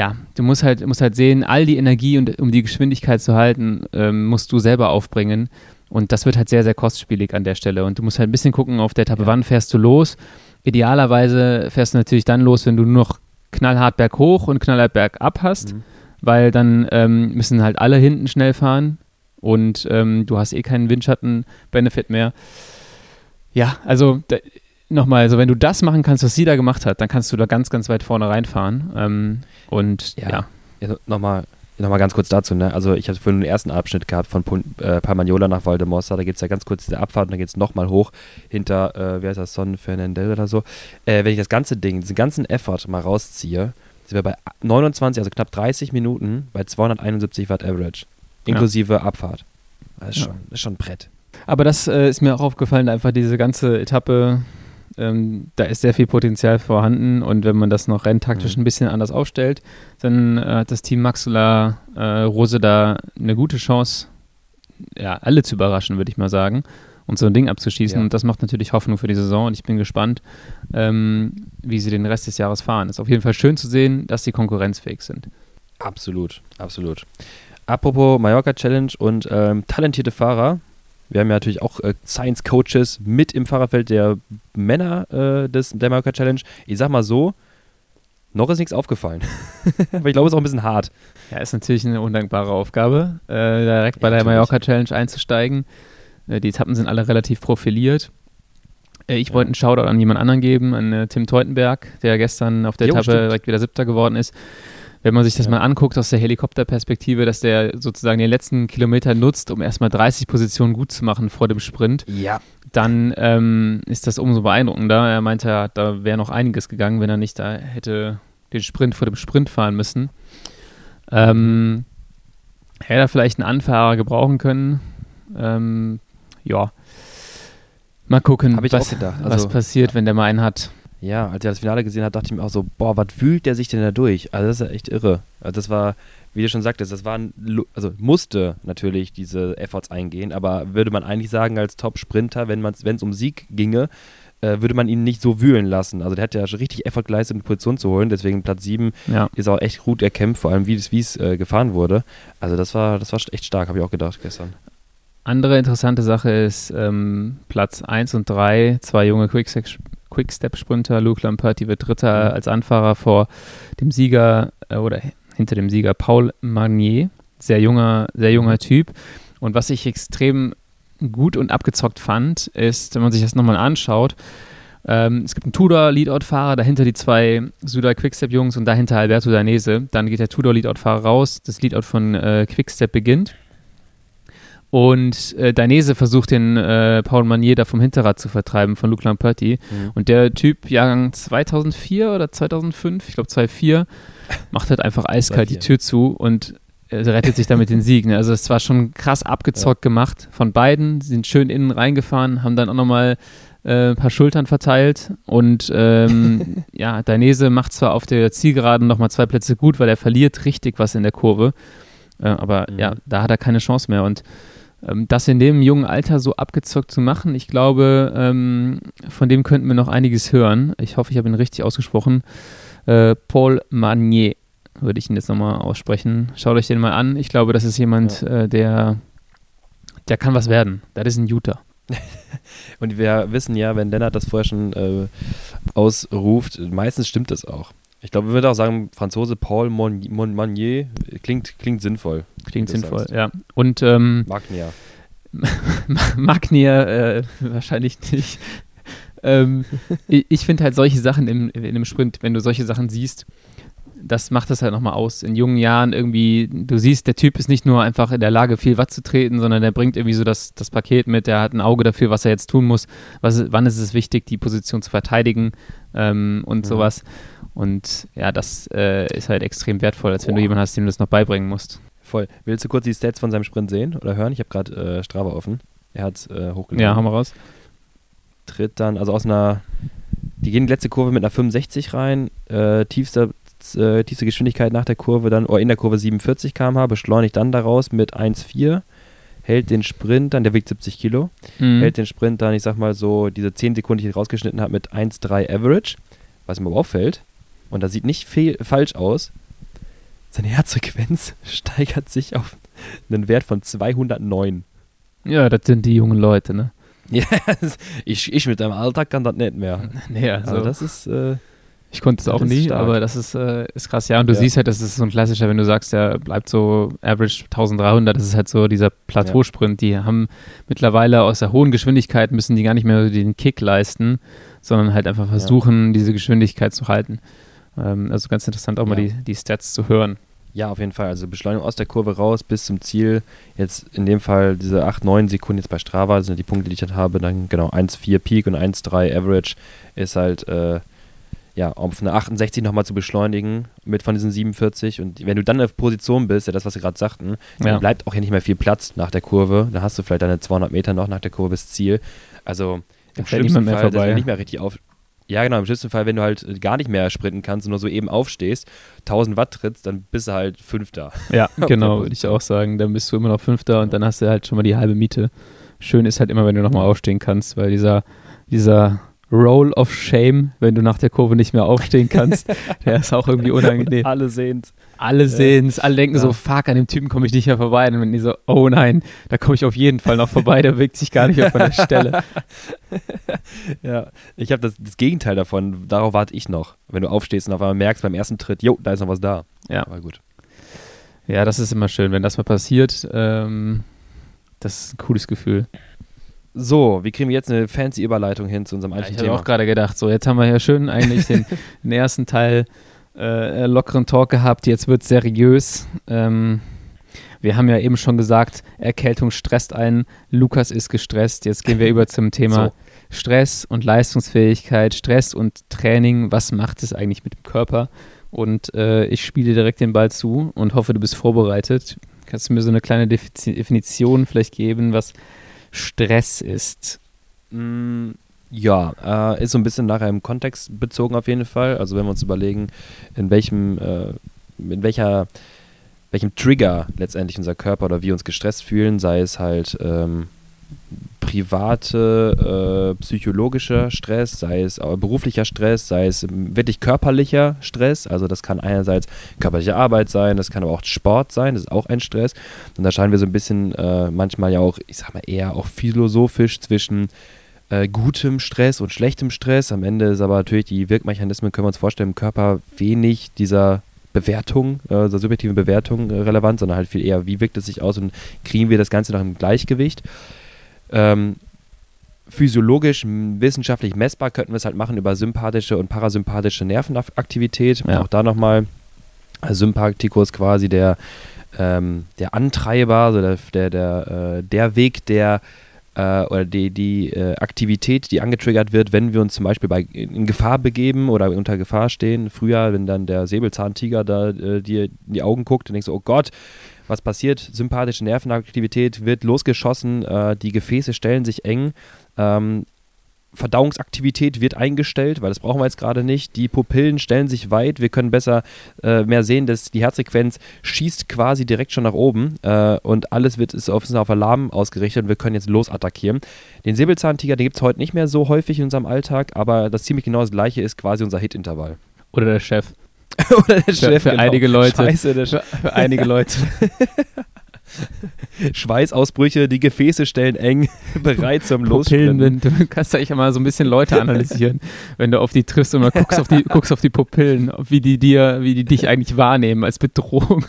ja, du musst halt, musst halt sehen, all die Energie und um die Geschwindigkeit zu halten, ähm, musst du selber aufbringen. Und das wird halt sehr, sehr kostspielig an der Stelle. Und du musst halt ein bisschen gucken auf der Etappe, ja. wann fährst du los. Idealerweise fährst du natürlich dann los, wenn du nur noch knallhart berghoch und knallhart bergab hast, mhm. weil dann ähm, müssen halt alle hinten schnell fahren und ähm, du hast eh keinen Windschatten-Benefit mehr. Ja, also nochmal, also wenn du das machen kannst, was sie da gemacht hat, dann kannst du da ganz, ganz weit vorne reinfahren. Ähm, und ja. ja. ja nochmal Nochmal ganz kurz dazu, ne? Also ich habe vorhin den ersten Abschnitt gehabt von äh, Palmagnola nach Valdemossa, da gibt es ja ganz kurz diese Abfahrt und dann geht es nochmal hoch hinter, äh, wie heißt das, Son Fernandel oder so. Äh, wenn ich das ganze Ding, diesen ganzen Effort mal rausziehe, sind wir bei 29, also knapp 30 Minuten bei 271 Watt Average, inklusive ja. Abfahrt. Das ist, schon, das ist schon ein Brett. Aber das äh, ist mir auch aufgefallen, einfach diese ganze Etappe ähm, da ist sehr viel Potenzial vorhanden und wenn man das noch renntaktisch mhm. ein bisschen anders aufstellt, dann äh, hat das Team Maxula äh, Rose da eine gute Chance, ja, alle zu überraschen, würde ich mal sagen, und so ein Ding abzuschießen. Ja. Und das macht natürlich Hoffnung für die Saison und ich bin gespannt, ähm, wie sie den Rest des Jahres fahren. Es ist auf jeden Fall schön zu sehen, dass sie konkurrenzfähig sind. Absolut, absolut. Apropos Mallorca Challenge und ähm, talentierte Fahrer, wir haben ja natürlich auch äh, Science-Coaches mit im Fahrerfeld der Männer äh, des, der Mallorca Challenge. Ich sag mal so, noch ist nichts aufgefallen. Aber ich glaube, es ist auch ein bisschen hart. Ja, ist natürlich eine undankbare Aufgabe, äh, direkt bei ja, der Mallorca Challenge einzusteigen. Äh, die Etappen sind alle relativ profiliert. Äh, ich ja. wollte einen Shoutout an jemand anderen geben, an äh, Tim Teutenberg, der gestern auf der jo, Etappe stimmt. direkt wieder Siebter geworden ist wenn man sich das ja. mal anguckt aus der Helikopterperspektive, dass der sozusagen den letzten Kilometer nutzt, um erstmal 30 Positionen gut zu machen vor dem Sprint, ja. dann ähm, ist das umso beeindruckender. Er meinte, da wäre noch einiges gegangen, wenn er nicht da hätte den Sprint vor dem Sprint fahren müssen. Ähm, hätte er vielleicht einen Anfahrer gebrauchen können. Ähm, ja. Mal gucken, was, also, was passiert, wenn der mal einen hat. Ja, als ich das Finale gesehen habe, dachte ich mir auch so, boah, was fühlt der sich denn da durch? Also das ist ja echt irre. Also das war, wie du schon sagtest, das war, also musste natürlich diese Efforts eingehen, aber würde man eigentlich sagen, als Top-Sprinter, wenn es um Sieg ginge, äh, würde man ihn nicht so wühlen lassen. Also der hat ja schon richtig Effort geleistet, eine Position zu holen, deswegen Platz 7 ja. ist auch echt gut erkämpft, vor allem wie es äh, gefahren wurde. Also das war, das war echt stark, habe ich auch gedacht gestern. Andere interessante Sache ist ähm, Platz 1 und 3, zwei junge Quickstep Quickstep-Sprinter. Luke Lamperti wird Dritter mhm. als Anfahrer vor dem Sieger äh, oder hinter dem Sieger Paul Magnier. Sehr junger, sehr junger Typ. Und was ich extrem gut und abgezockt fand, ist, wenn man sich das nochmal anschaut, ähm, es gibt einen Tudor-Leadout-Fahrer, dahinter die zwei Suda Quickstep-Jungs und dahinter Alberto Danese. Dann geht der Tudor-Leadout-Fahrer raus, das Leadout von äh, Quickstep beginnt. Und äh, Dainese versucht den äh, Paul Manier da vom Hinterrad zu vertreiben von Luke Lamperti. Mhm. Und der Typ, Jahrgang 2004 oder 2005, ich glaube 2004, macht halt einfach eiskalt die Tür zu und äh, rettet sich damit den Sieg. Ne? Also es war schon krass abgezockt ja. gemacht von beiden. Sie sind schön innen reingefahren, haben dann auch nochmal äh, ein paar Schultern verteilt. Und ähm, ja, Dainese macht zwar auf der Zielgeraden nochmal zwei Plätze gut, weil er verliert richtig was in der Kurve. Äh, aber mhm. ja, da hat er keine Chance mehr. Und das in dem jungen Alter so abgezockt zu machen, ich glaube, ähm, von dem könnten wir noch einiges hören. Ich hoffe, ich habe ihn richtig ausgesprochen. Äh, Paul Magnier würde ich ihn jetzt nochmal aussprechen. Schaut euch den mal an. Ich glaube, das ist jemand, ja. äh, der, der kann was werden. Das ist ein Juter. Und wir wissen ja, wenn Lennart das vorher schon äh, ausruft, meistens stimmt das auch. Ich glaube, wir würden auch sagen, Franzose Paul Mon Mon Manier klingt, klingt sinnvoll. Klingt sinnvoll, sagst. ja. Und ähm, Magnia. Magnier äh, wahrscheinlich nicht. ähm, ich, ich finde halt solche Sachen im, in einem Sprint, wenn du solche Sachen siehst, das macht das halt nochmal aus. In jungen Jahren irgendwie, du siehst, der Typ ist nicht nur einfach in der Lage, viel Watt zu treten, sondern der bringt irgendwie so das, das Paket mit, der hat ein Auge dafür, was er jetzt tun muss, was, wann ist es wichtig, die Position zu verteidigen ähm, und mhm. sowas. Und ja, das äh, ist halt extrem wertvoll, als wenn Boah. du jemanden hast, dem du das noch beibringen musst. Voll. Willst du kurz die Stats von seinem Sprint sehen oder hören? Ich habe gerade äh, Strava offen. Er hat äh, hochgeladen. Ja, haben wir raus. Tritt dann, also aus einer, die gehen die letzte Kurve mit einer 65 rein, äh, tiefster äh, tiefste Geschwindigkeit nach der Kurve dann, oder in der Kurve 47 km/h, beschleunigt dann daraus mit 1,4, hält den Sprint dann, der wiegt 70 Kilo, mhm. hält den Sprint dann, ich sag mal so, diese 10 Sekunden, die ich rausgeschnitten habe, mit 1,3 Average, was mir aber auffällt, und das sieht nicht falsch aus, seine Herzfrequenz steigert sich auf einen Wert von 209. Ja, das sind die jungen Leute, ne? Ja, ich, ich mit deinem Alltag kann das nicht mehr. Nee, also, also das ist. Äh, ich konnte es auch nie, stark. aber das ist, äh, ist krass. Ja, und du ja. siehst halt, das ist so ein klassischer, wenn du sagst, der bleibt so average 1300, das ist halt so dieser Plateausprint. Die haben mittlerweile aus der hohen Geschwindigkeit müssen die gar nicht mehr den Kick leisten, sondern halt einfach versuchen, ja. diese Geschwindigkeit zu halten. Ähm, also ganz interessant auch mal die, die Stats zu hören. Ja, auf jeden Fall. Also Beschleunigung aus der Kurve raus bis zum Ziel. Jetzt in dem Fall diese 8, 9 Sekunden jetzt bei Strava sind die Punkte, die ich dann habe. Dann genau 1,4 Peak und 1,3 Average ist halt äh, ja, auf eine 68 nochmal zu beschleunigen mit von diesen 47 und wenn du dann in der Position bist, ja das, was wir gerade sagten, ja. dann bleibt auch ja nicht mehr viel Platz nach der Kurve, dann hast du vielleicht deine 200 Meter noch nach der Kurve bis Ziel, also im schlimmsten Fall, vorbei. dass du nicht mehr richtig auf, ja, genau. Im schlimmsten Fall, wenn du halt gar nicht mehr sprinten kannst und nur so eben aufstehst, 1000 Watt trittst, dann bist du halt Fünfter. Ja, genau, würde ich auch sagen. Dann bist du immer noch Fünfter und dann hast du halt schon mal die halbe Miete. Schön ist halt immer, wenn du nochmal aufstehen kannst, weil dieser, dieser Roll of Shame, wenn du nach der Kurve nicht mehr aufstehen kannst. der ist auch irgendwie unangenehm. alle sehen es. Alle sehen es, alle denken ja. so, fuck, an dem Typen komme ich nicht mehr vorbei. Und dann die so, oh nein, da komme ich auf jeden Fall noch vorbei, der bewegt sich gar nicht auf der Stelle. ja, ich habe das, das, Gegenteil davon, darauf warte ich noch. Wenn du aufstehst und auf einmal merkst beim ersten Tritt, jo, da ist noch was da. Ja. Aber gut. Ja, das ist immer schön, wenn das mal passiert. Ähm, das ist ein cooles Gefühl. So, wie kriegen wir jetzt eine fancy Überleitung hin zu unserem eigentlichen ja, ich Thema? Ich habe auch gerade gedacht, so, jetzt haben wir ja schön eigentlich den, den ersten Teil äh, lockeren Talk gehabt, jetzt wird es seriös. Ähm, wir haben ja eben schon gesagt, Erkältung stresst einen, Lukas ist gestresst. Jetzt gehen wir über zum Thema so. Stress und Leistungsfähigkeit, Stress und Training. Was macht es eigentlich mit dem Körper? Und äh, ich spiele direkt den Ball zu und hoffe, du bist vorbereitet. Kannst du mir so eine kleine Definition vielleicht geben, was Stress ist? Mm, ja, äh, ist so ein bisschen nachher im Kontext bezogen auf jeden Fall. Also wenn wir uns überlegen, in welchem, äh, in welcher, welchem Trigger letztendlich unser Körper oder wir uns gestresst fühlen, sei es halt ähm, private, äh, psychologischer Stress, sei es beruflicher Stress, sei es wirklich körperlicher Stress. Also das kann einerseits körperliche Arbeit sein, das kann aber auch Sport sein, das ist auch ein Stress. Und da scheinen wir so ein bisschen äh, manchmal ja auch, ich sag mal eher auch philosophisch zwischen äh, gutem Stress und schlechtem Stress. Am Ende ist aber natürlich die Wirkmechanismen, können wir uns vorstellen, im Körper wenig dieser Bewertung, äh, also subjektive Bewertung äh, relevant, sondern halt viel eher, wie wirkt es sich aus und kriegen wir das Ganze noch im Gleichgewicht. Ähm, physiologisch, wissenschaftlich messbar könnten wir es halt machen über sympathische und parasympathische Nervenaktivität. Ja. Auch da nochmal äh, Sympathikus quasi der, ähm, der Antreiber, also der, der, der, äh, der Weg, der äh, oder die, die äh, Aktivität, die angetriggert wird, wenn wir uns zum Beispiel bei, in Gefahr begeben oder unter Gefahr stehen. Früher, wenn dann der Säbelzahntiger da äh, dir in die Augen guckt und denkst, oh Gott, was passiert? Sympathische Nervenaktivität wird losgeschossen, äh, die Gefäße stellen sich eng. Ähm, Verdauungsaktivität wird eingestellt, weil das brauchen wir jetzt gerade nicht. Die Pupillen stellen sich weit. Wir können besser äh, mehr sehen, dass die Herzfrequenz schießt quasi direkt schon nach oben äh, und alles wird ist auf, ist auf Alarm ausgerichtet und wir können jetzt losattackieren. Den Säbelzahntiger, den gibt es heute nicht mehr so häufig in unserem Alltag, aber das ziemlich genau das gleiche ist quasi unser Hit-Intervall. Oder der Chef. Oder der Chef. Für, für genau. einige Leute. Scheiße, der Chef. Für, für einige Leute. Schweißausbrüche, die Gefäße stellen eng, bereit zum Losprinten. Du kannst eigentlich immer so ein bisschen Leute analysieren, wenn du auf die triffst und mal guckst auf die, guckst auf die Pupillen, wie die dir, wie die dich eigentlich wahrnehmen als Bedrohung.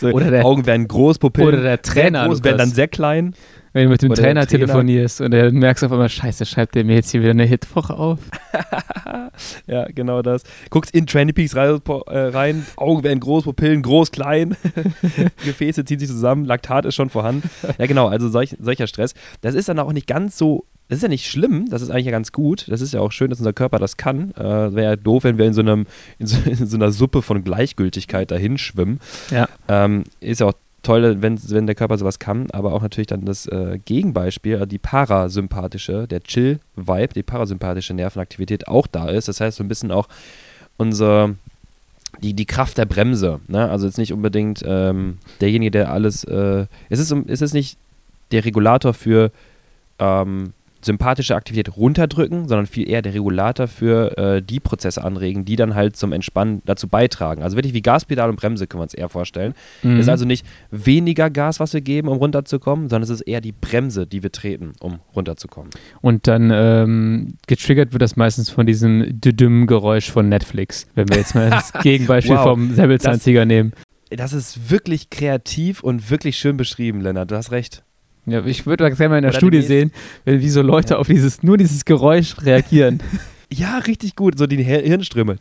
so, oder der, Augen werden groß, Pupillen oder der Trainer groß, werden dann sehr klein. Wenn du mit dem Trainer, Trainer, telefonierst und dann merkst auf einmal, scheiße, schreibt der mir jetzt hier wieder eine Hitwoche auf. ja, genau das. Guckst in Trendy Peaks rein, äh, rein, Augen werden groß, Pupillen groß, klein, Gefäße ziehen sich zusammen, Laktat ist schon vorhanden. Ja, genau, also solch, solcher Stress. Das ist dann auch nicht ganz so das ist ja nicht schlimm, das ist eigentlich ja ganz gut. Das ist ja auch schön, dass unser Körper das kann. Äh, Wäre ja doof, wenn wir in so, einem, in so, in so einer Suppe von Gleichgültigkeit dahin schwimmen. Ja. Ähm, ist ja auch toll, wenn, wenn der Körper sowas kann, aber auch natürlich dann das äh, Gegenbeispiel, also die parasympathische, der Chill-Vibe, die parasympathische Nervenaktivität auch da ist. Das heißt so ein bisschen auch unser, die, die Kraft der Bremse. Ne? Also jetzt nicht unbedingt ähm, derjenige, der alles, äh, es, ist, es ist nicht der Regulator für ähm, sympathische Aktivität runterdrücken, sondern viel eher der Regulator für äh, die Prozesse anregen, die dann halt zum Entspannen dazu beitragen. Also wirklich wie Gaspedal und Bremse können wir uns eher vorstellen. Mhm. Es ist also nicht weniger Gas, was wir geben, um runterzukommen, sondern es ist eher die Bremse, die wir treten, um runterzukommen. Und dann ähm, getriggert wird das meistens von diesem Düdüm-Geräusch von Netflix, wenn wir jetzt mal das Gegenbeispiel wow, vom Säbelzahntiger nehmen. Das ist wirklich kreativ und wirklich schön beschrieben, Lennart. Du hast recht. Ja, ich würde das gerne mal in der Oder Studie sehen, wie so Leute ja. auf dieses, nur dieses Geräusch reagieren. ja, richtig gut. So die Hirnströme.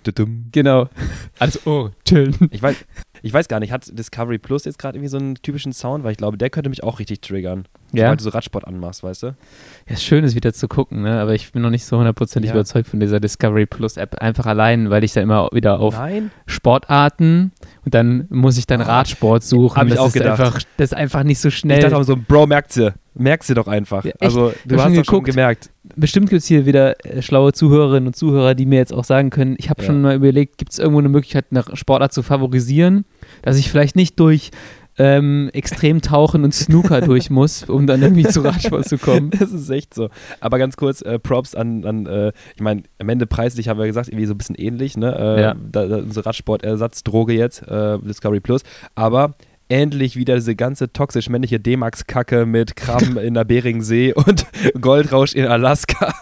Genau. Alles, oh, chillen. Ich weiß, ich weiß gar nicht, hat Discovery Plus jetzt gerade irgendwie so einen typischen Sound? Weil ich glaube, der könnte mich auch richtig triggern. Ja. Sobald du so Radsport anmachst, weißt du? Ja, ist schön, es wieder zu gucken, ne? aber ich bin noch nicht so hundertprozentig ja. überzeugt von dieser Discovery Plus App. Einfach allein, weil ich da immer wieder auf Nein. Sportarten und dann muss ich dann ah. Radsport suchen. Hab ich das auch gedacht. Einfach, das ist einfach nicht so schnell. Ich dachte auch so, Bro, merkt sie. Merkst sie doch einfach. Ja, also, du hast doch schon gemerkt. Bestimmt gibt es hier wieder äh, schlaue Zuhörerinnen und Zuhörer, die mir jetzt auch sagen können, ich habe ja. schon mal überlegt, gibt es irgendwo eine Möglichkeit, eine Sportart zu favorisieren, dass ich vielleicht nicht durch ähm, Extremtauchen und Snooker durch muss, um dann irgendwie zu Radsport zu kommen. Das ist echt so. Aber ganz kurz, äh, Props an, an äh, ich meine, am Ende preislich haben wir gesagt, irgendwie so ein bisschen ähnlich, ne? Äh, ja. da, da, unsere Radsport-Ersatzdroge jetzt, äh, Discovery Plus. Aber endlich wieder diese ganze toxisch männliche D-Max-Kacke mit Krabben in der Beringsee und Goldrausch in Alaska.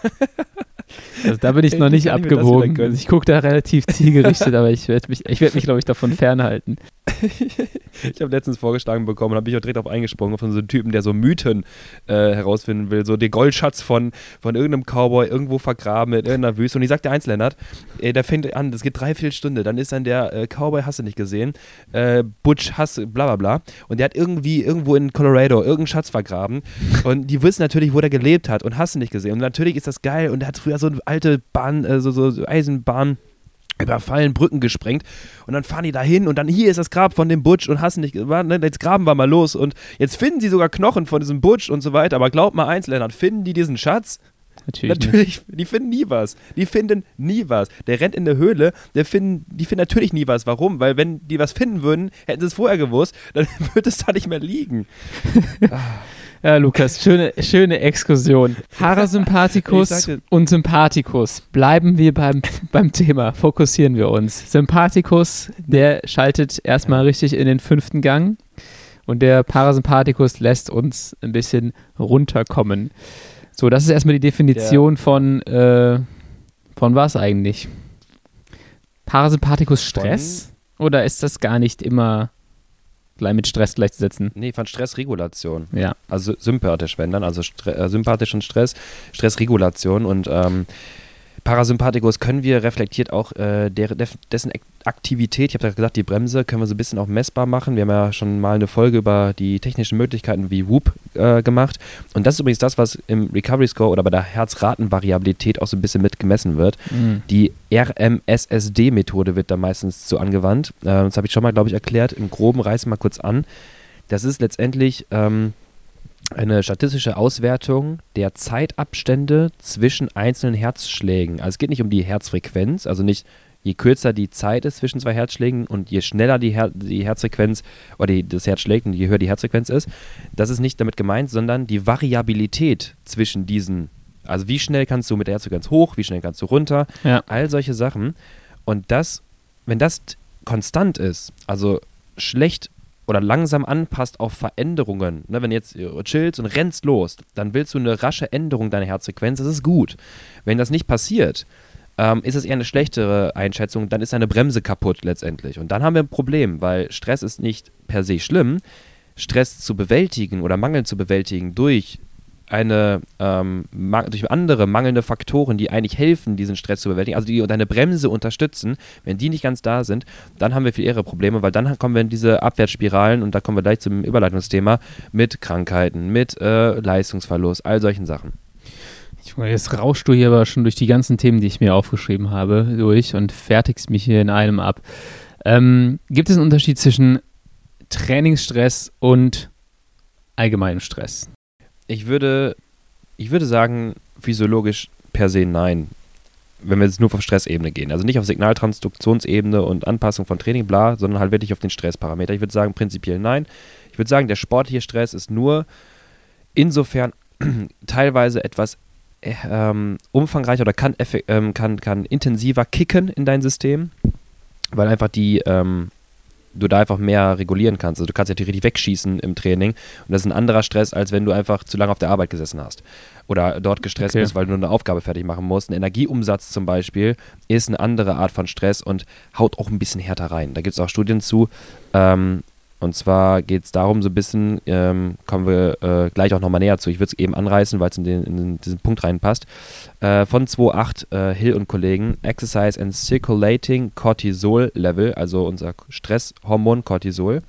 Also da bin ich noch nicht abgewogen. Ich gucke da relativ zielgerichtet, aber ich werde mich, ich werd mich, glaube ich, davon fernhalten. ich habe letztens vorgeschlagen bekommen und habe mich auch direkt auf eingesprungen von so einem Typen, der so Mythen äh, herausfinden will. So der Goldschatz von, von irgendeinem Cowboy irgendwo vergraben in irgendeiner Wüste. Und ich sagte eins, Lennart, äh, der fängt an, das geht drei, vier Stunden. Dann ist dann der äh, Cowboy, hast du nicht gesehen, äh, Butch, hast bla bla bla. Und der hat irgendwie irgendwo in Colorado irgendeinen Schatz vergraben. Und die wissen natürlich, wo der gelebt hat und hast du nicht gesehen. Und natürlich ist das geil. Und der hat früher so eine alte Bahn, äh, so, so Eisenbahn überfallen, Brücken gesprengt und dann fahren die da hin und dann hier ist das Grab von dem Butch und hassen nicht, ne, jetzt graben wir mal los und jetzt finden sie sogar Knochen von diesem Butch und so weiter, aber glaub mal eins, Lennart, finden die diesen Schatz? Natürlich, natürlich die finden nie was. Die finden nie was. Der rennt in der Höhle, der finden, die finden natürlich nie was. Warum? Weil wenn die was finden würden, hätten sie es vorher gewusst, dann würde es da nicht mehr liegen. ah. Ja, Lukas, schöne, schöne Exkursion. Parasympathikus und Sympathikus. Bleiben wir beim, beim Thema, fokussieren wir uns. Sympathikus, der schaltet erstmal richtig in den fünften Gang und der Parasympathikus lässt uns ein bisschen runterkommen. So, das ist erstmal die Definition ja. von, äh, von was eigentlich? Parasympathikus Stress? Von? Oder ist das gar nicht immer gleich mit Stress gleichzusetzen. Nee, von Stressregulation. Ja. Also sympathisch, wenn dann, also Stre äh, sympathisch und Stress, Stressregulation und ähm, Parasympathikus können wir reflektiert auch äh, der, dessen Aktivität, ich habe ja gesagt, die Bremse können wir so ein bisschen auch messbar machen. Wir haben ja schon mal eine Folge über die technischen Möglichkeiten wie Whoop äh, gemacht. Und das ist übrigens das, was im Recovery Score oder bei der Herzratenvariabilität auch so ein bisschen mit gemessen wird. Mhm. Die RMSSD-Methode wird da meistens zu angewandt. Äh, das habe ich schon mal, glaube ich, erklärt. Im Groben reißen wir mal kurz an. Das ist letztendlich. Ähm, eine statistische Auswertung der Zeitabstände zwischen einzelnen Herzschlägen. Also es geht nicht um die Herzfrequenz, also nicht je kürzer die Zeit ist zwischen zwei Herzschlägen und je schneller die, Her die Herzfrequenz oder die, das Herz schlägt und je höher die Herzfrequenz ist. Das ist nicht damit gemeint, sondern die Variabilität zwischen diesen. Also wie schnell kannst du mit der Herzfrequenz hoch, wie schnell kannst du runter, ja. all solche Sachen. Und das, wenn das konstant ist, also schlecht oder langsam anpasst auf Veränderungen. Ne, wenn du jetzt chillst und rennst los, dann willst du eine rasche Änderung deiner Herzfrequenz, das ist gut. Wenn das nicht passiert, ähm, ist es eher eine schlechtere Einschätzung, dann ist deine Bremse kaputt letztendlich. Und dann haben wir ein Problem, weil Stress ist nicht per se schlimm. Stress zu bewältigen oder Mangel zu bewältigen durch eine ähm, durch andere mangelnde Faktoren, die eigentlich helfen, diesen Stress zu bewältigen, also die deine Bremse unterstützen, wenn die nicht ganz da sind, dann haben wir viel eher Probleme, weil dann kommen wir in diese Abwärtsspiralen und da kommen wir gleich zum Überleitungsthema mit Krankheiten, mit äh, Leistungsverlust, all solchen Sachen. Jetzt rauschst du hier aber schon durch die ganzen Themen, die ich mir aufgeschrieben habe, durch und fertigst mich hier in einem ab. Ähm, gibt es einen Unterschied zwischen Trainingsstress und allgemeinem Stress? Ich würde, ich würde sagen, physiologisch per se nein. Wenn wir jetzt nur auf Stressebene gehen. Also nicht auf Signaltransduktionsebene und Anpassung von Training, bla, sondern halt wirklich auf den Stressparameter. Ich würde sagen, prinzipiell nein. Ich würde sagen, der sportliche Stress ist nur insofern teilweise etwas ähm, umfangreicher oder kann, ähm, kann, kann intensiver kicken in dein System, weil einfach die, ähm, du da einfach mehr regulieren kannst. Also du kannst ja theoretisch wegschießen im Training und das ist ein anderer Stress, als wenn du einfach zu lange auf der Arbeit gesessen hast oder dort gestresst okay. bist, weil du eine Aufgabe fertig machen musst. Ein Energieumsatz zum Beispiel ist eine andere Art von Stress und haut auch ein bisschen härter rein. Da gibt es auch Studien zu. Ähm, und zwar geht es darum, so ein bisschen, ähm, kommen wir äh, gleich auch nochmal näher zu. Ich würde es eben anreißen, weil es in, in, diesen Punkt reinpasst. Äh, von 2.8 äh, Hill und Kollegen, Exercise and Circulating Cortisol Level, also unser Stresshormon Cortisol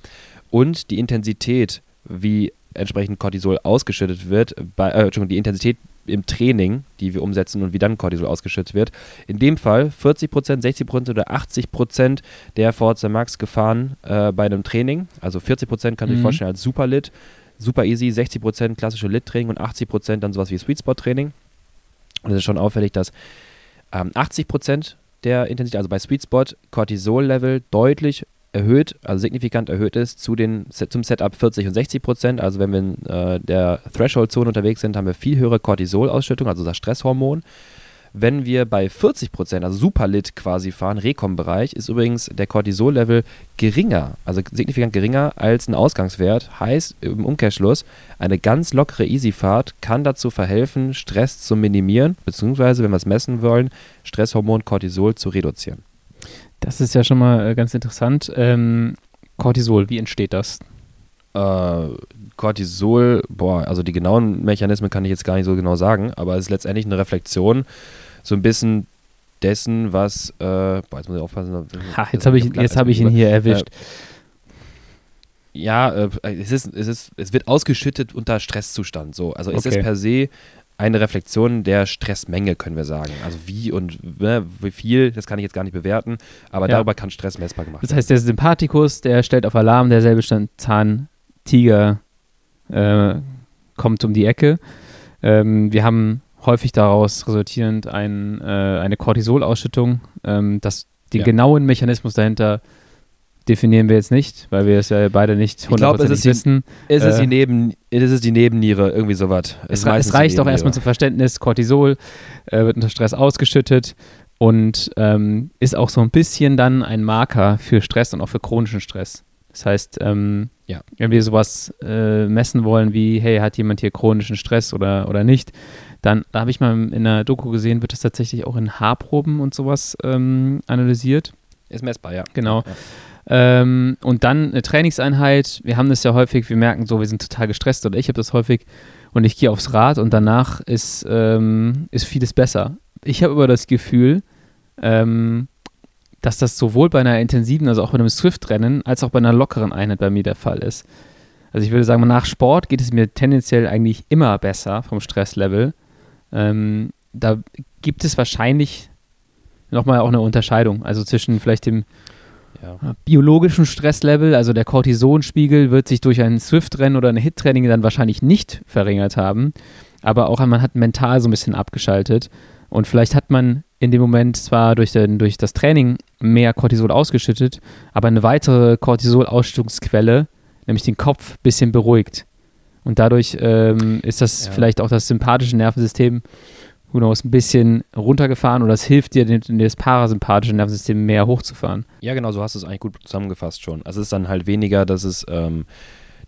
und die Intensität, wie entsprechend Cortisol ausgeschüttet wird, bei, äh, Entschuldigung, die Intensität im Training, die wir umsetzen und wie dann Cortisol ausgeschüttet wird. In dem Fall 40%, 60% oder 80% der Forza Max gefahren äh, bei einem Training. Also 40% kann mhm. sich vorstellen als Super Lit, super easy, 60% klassische Lit-Training und 80% dann sowas wie Sweet Spot-Training. Und es ist schon auffällig, dass ähm, 80% der Intensität, also bei Sweet Spot, Cortisol-Level deutlich erhöht, also signifikant erhöht ist zu den, zum Setup 40 und 60 Prozent. Also wenn wir in äh, der Threshold-Zone unterwegs sind, haben wir viel höhere Cortisol-Ausschüttung, also das Stresshormon. Wenn wir bei 40 Prozent, also Superlit quasi fahren, Rekom-Bereich, ist übrigens der Cortisol-Level geringer, also signifikant geringer als ein Ausgangswert. Heißt im Umkehrschluss, eine ganz lockere Easy-Fahrt kann dazu verhelfen, Stress zu minimieren, beziehungsweise, wenn wir es messen wollen, Stresshormon Cortisol zu reduzieren. Das ist ja schon mal äh, ganz interessant. Ähm, Cortisol, wie entsteht das? Äh, Cortisol, boah, also die genauen Mechanismen kann ich jetzt gar nicht so genau sagen, aber es ist letztendlich eine Reflexion, so ein bisschen dessen, was, äh, boah, jetzt muss ich aufpassen. Ha, jetzt habe ich, hab ich ihn hier erwischt. Äh, ja, äh, es, ist, es, ist, es wird ausgeschüttet unter Stresszustand. So. Also okay. ist es per se eine Reflexion der Stressmenge, können wir sagen. Also wie und ne, wie viel, das kann ich jetzt gar nicht bewerten, aber ja. darüber kann Stress messbar gemacht werden. Das heißt, der Sympathikus, der stellt auf Alarm, der Säbelzahntiger äh, kommt um die Ecke. Ähm, wir haben häufig daraus resultierend ein, äh, eine Cortisolausschüttung. Ähm, das, den ja. genauen Mechanismus dahinter definieren wir jetzt nicht, weil wir es ja beide nicht hundertprozentig wissen. Ist es, äh, die Neben, ist es die Nebenniere, irgendwie sowas. Es, es reicht auch erstmal zum Verständnis, Cortisol äh, wird unter Stress ausgeschüttet und ähm, ist auch so ein bisschen dann ein Marker für Stress und auch für chronischen Stress. Das heißt, ähm, ja. wenn wir sowas äh, messen wollen wie, hey, hat jemand hier chronischen Stress oder, oder nicht, dann, da habe ich mal in einer Doku gesehen, wird das tatsächlich auch in Haarproben und sowas ähm, analysiert. Ist messbar, ja. Genau. Ja. Ähm, und dann eine Trainingseinheit. Wir haben das ja häufig, wir merken so, wir sind total gestresst oder ich habe das häufig und ich gehe aufs Rad und danach ist, ähm, ist vieles besser. Ich habe aber das Gefühl, ähm, dass das sowohl bei einer intensiven, also auch bei einem Swift-Rennen, als auch bei einer lockeren Einheit bei mir der Fall ist. Also ich würde sagen, nach Sport geht es mir tendenziell eigentlich immer besser vom Stresslevel. Ähm, da gibt es wahrscheinlich nochmal auch eine Unterscheidung, also zwischen vielleicht dem ja. biologischen Stresslevel, also der Cortisonspiegel, wird sich durch ein Swift-Rennen oder ein Hit-Training dann wahrscheinlich nicht verringert haben. Aber auch man hat mental so ein bisschen abgeschaltet. Und vielleicht hat man in dem Moment zwar durch, den, durch das Training mehr Cortisol ausgeschüttet, aber eine weitere Cortisol-Ausschüttungsquelle, nämlich den Kopf, ein bisschen beruhigt. Und dadurch ähm, ist das ja. vielleicht auch das sympathische Nervensystem who knows, ein bisschen runtergefahren oder es hilft dir, das parasympathische Nervensystem mehr hochzufahren. Ja, genau, so hast du es eigentlich gut zusammengefasst schon. Also es ist dann halt weniger, dass es, ähm,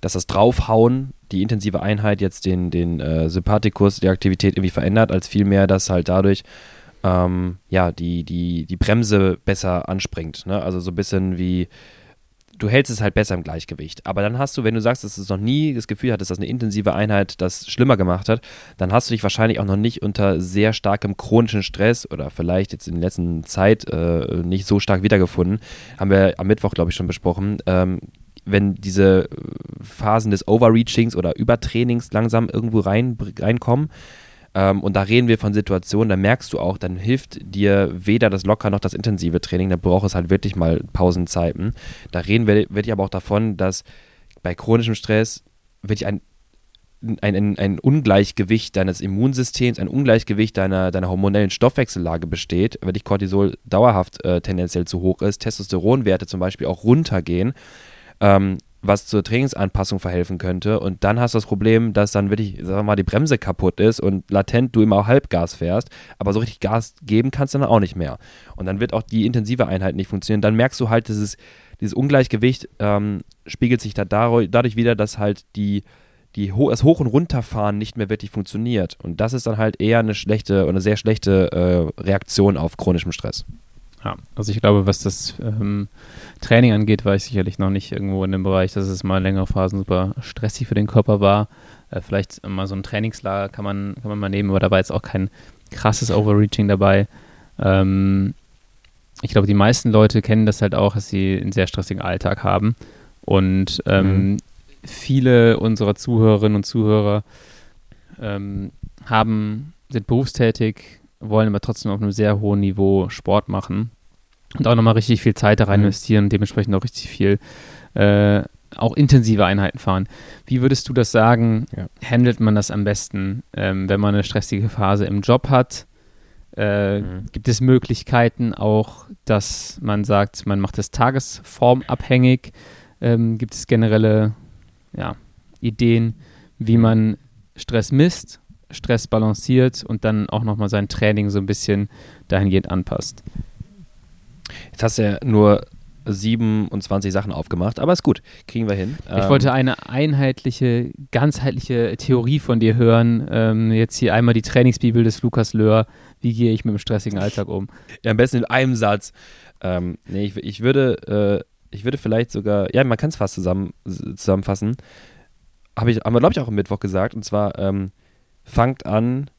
dass das Draufhauen, die intensive Einheit jetzt den, den äh, Sympathikus, die Aktivität irgendwie verändert, als vielmehr, dass halt dadurch ähm, ja, die, die, die Bremse besser anspringt. Ne? Also so ein bisschen wie du hältst es halt besser im Gleichgewicht. Aber dann hast du, wenn du sagst, dass du noch nie das Gefühl hattest, dass eine intensive Einheit das schlimmer gemacht hat, dann hast du dich wahrscheinlich auch noch nicht unter sehr starkem chronischen Stress oder vielleicht jetzt in der letzten Zeit äh, nicht so stark wiedergefunden. Haben wir am Mittwoch, glaube ich, schon besprochen. Ähm, wenn diese Phasen des Overreachings oder Übertrainings langsam irgendwo rein, reinkommen, ähm, und da reden wir von Situationen, da merkst du auch, dann hilft dir weder das locker noch das intensive Training, da braucht es halt wirklich mal Pausenzeiten. Da reden wir wirklich aber auch davon, dass bei chronischem Stress wirklich ein ein, ein, ein, Ungleichgewicht deines Immunsystems, ein Ungleichgewicht deiner, deiner hormonellen Stoffwechsellage besteht, wenn dich Cortisol dauerhaft äh, tendenziell zu hoch ist, Testosteronwerte zum Beispiel auch runtergehen, ähm, was zur Trainingsanpassung verhelfen könnte. Und dann hast du das Problem, dass dann wirklich, sagen wir mal, die Bremse kaputt ist und latent du immer auch Halbgas fährst, aber so richtig Gas geben kannst du dann auch nicht mehr. Und dann wird auch die intensive Einheit nicht funktionieren. Dann merkst du halt, dieses, dieses Ungleichgewicht ähm, spiegelt sich da dadurch wieder, dass halt die, die, das Hoch- und Runterfahren nicht mehr wirklich funktioniert. Und das ist dann halt eher eine schlechte, eine sehr schlechte äh, Reaktion auf chronischem Stress. Ja, also ich glaube, was das ähm, Training angeht, war ich sicherlich noch nicht irgendwo in dem Bereich, dass es mal längere Phasen super stressig für den Körper war. Äh, vielleicht mal so ein Trainingslager kann man, kann man mal nehmen, aber da war jetzt auch kein krasses Overreaching dabei. Ähm, ich glaube, die meisten Leute kennen das halt auch, dass sie einen sehr stressigen Alltag haben. Und ähm, mhm. viele unserer Zuhörerinnen und Zuhörer ähm, haben, sind berufstätig, wollen aber trotzdem auf einem sehr hohen Niveau Sport machen und auch nochmal richtig viel Zeit da rein mhm. investieren und dementsprechend auch richtig viel äh, auch intensive Einheiten fahren. Wie würdest du das sagen? Ja. Handelt man das am besten, ähm, wenn man eine stressige Phase im Job hat? Äh, mhm. Gibt es Möglichkeiten auch, dass man sagt, man macht das tagesformabhängig? Ähm, gibt es generelle ja, Ideen, wie mhm. man Stress misst Stress balanciert und dann auch nochmal sein Training so ein bisschen dahingehend anpasst. Jetzt hast du ja nur 27 Sachen aufgemacht, aber ist gut, kriegen wir hin. Ich ähm, wollte eine einheitliche, ganzheitliche Theorie von dir hören. Ähm, jetzt hier einmal die Trainingsbibel des Lukas Löhr. Wie gehe ich mit dem stressigen Alltag um? Ja, am besten in einem Satz. Ähm, nee, ich, ich, würde, äh, ich würde vielleicht sogar, ja, man kann es fast zusammen, zusammenfassen. Habe ich, haben wir, glaube ich, auch am Mittwoch gesagt. Und zwar, ähm, fangt an,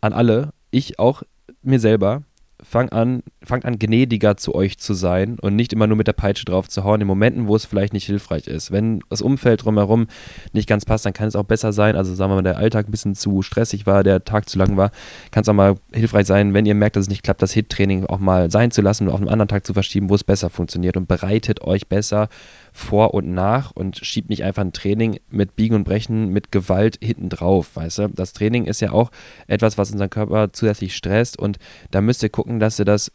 an alle, ich auch mir selber, fang an, fangt an, gnädiger zu euch zu sein und nicht immer nur mit der Peitsche drauf zu hauen, in Momenten, wo es vielleicht nicht hilfreich ist. Wenn das Umfeld drumherum nicht ganz passt, dann kann es auch besser sein. Also sagen wir mal, der Alltag ein bisschen zu stressig war, der Tag zu lang war, kann es auch mal hilfreich sein, wenn ihr merkt, dass es nicht klappt, das Hit-Training auch mal sein zu lassen und auf einen anderen Tag zu verschieben, wo es besser funktioniert und bereitet euch besser vor und nach und schiebt nicht einfach ein Training mit Biegen und Brechen, mit Gewalt hinten drauf, weißt du? Das Training ist ja auch etwas, was unseren Körper zusätzlich stresst und da müsst ihr gucken, dass ihr das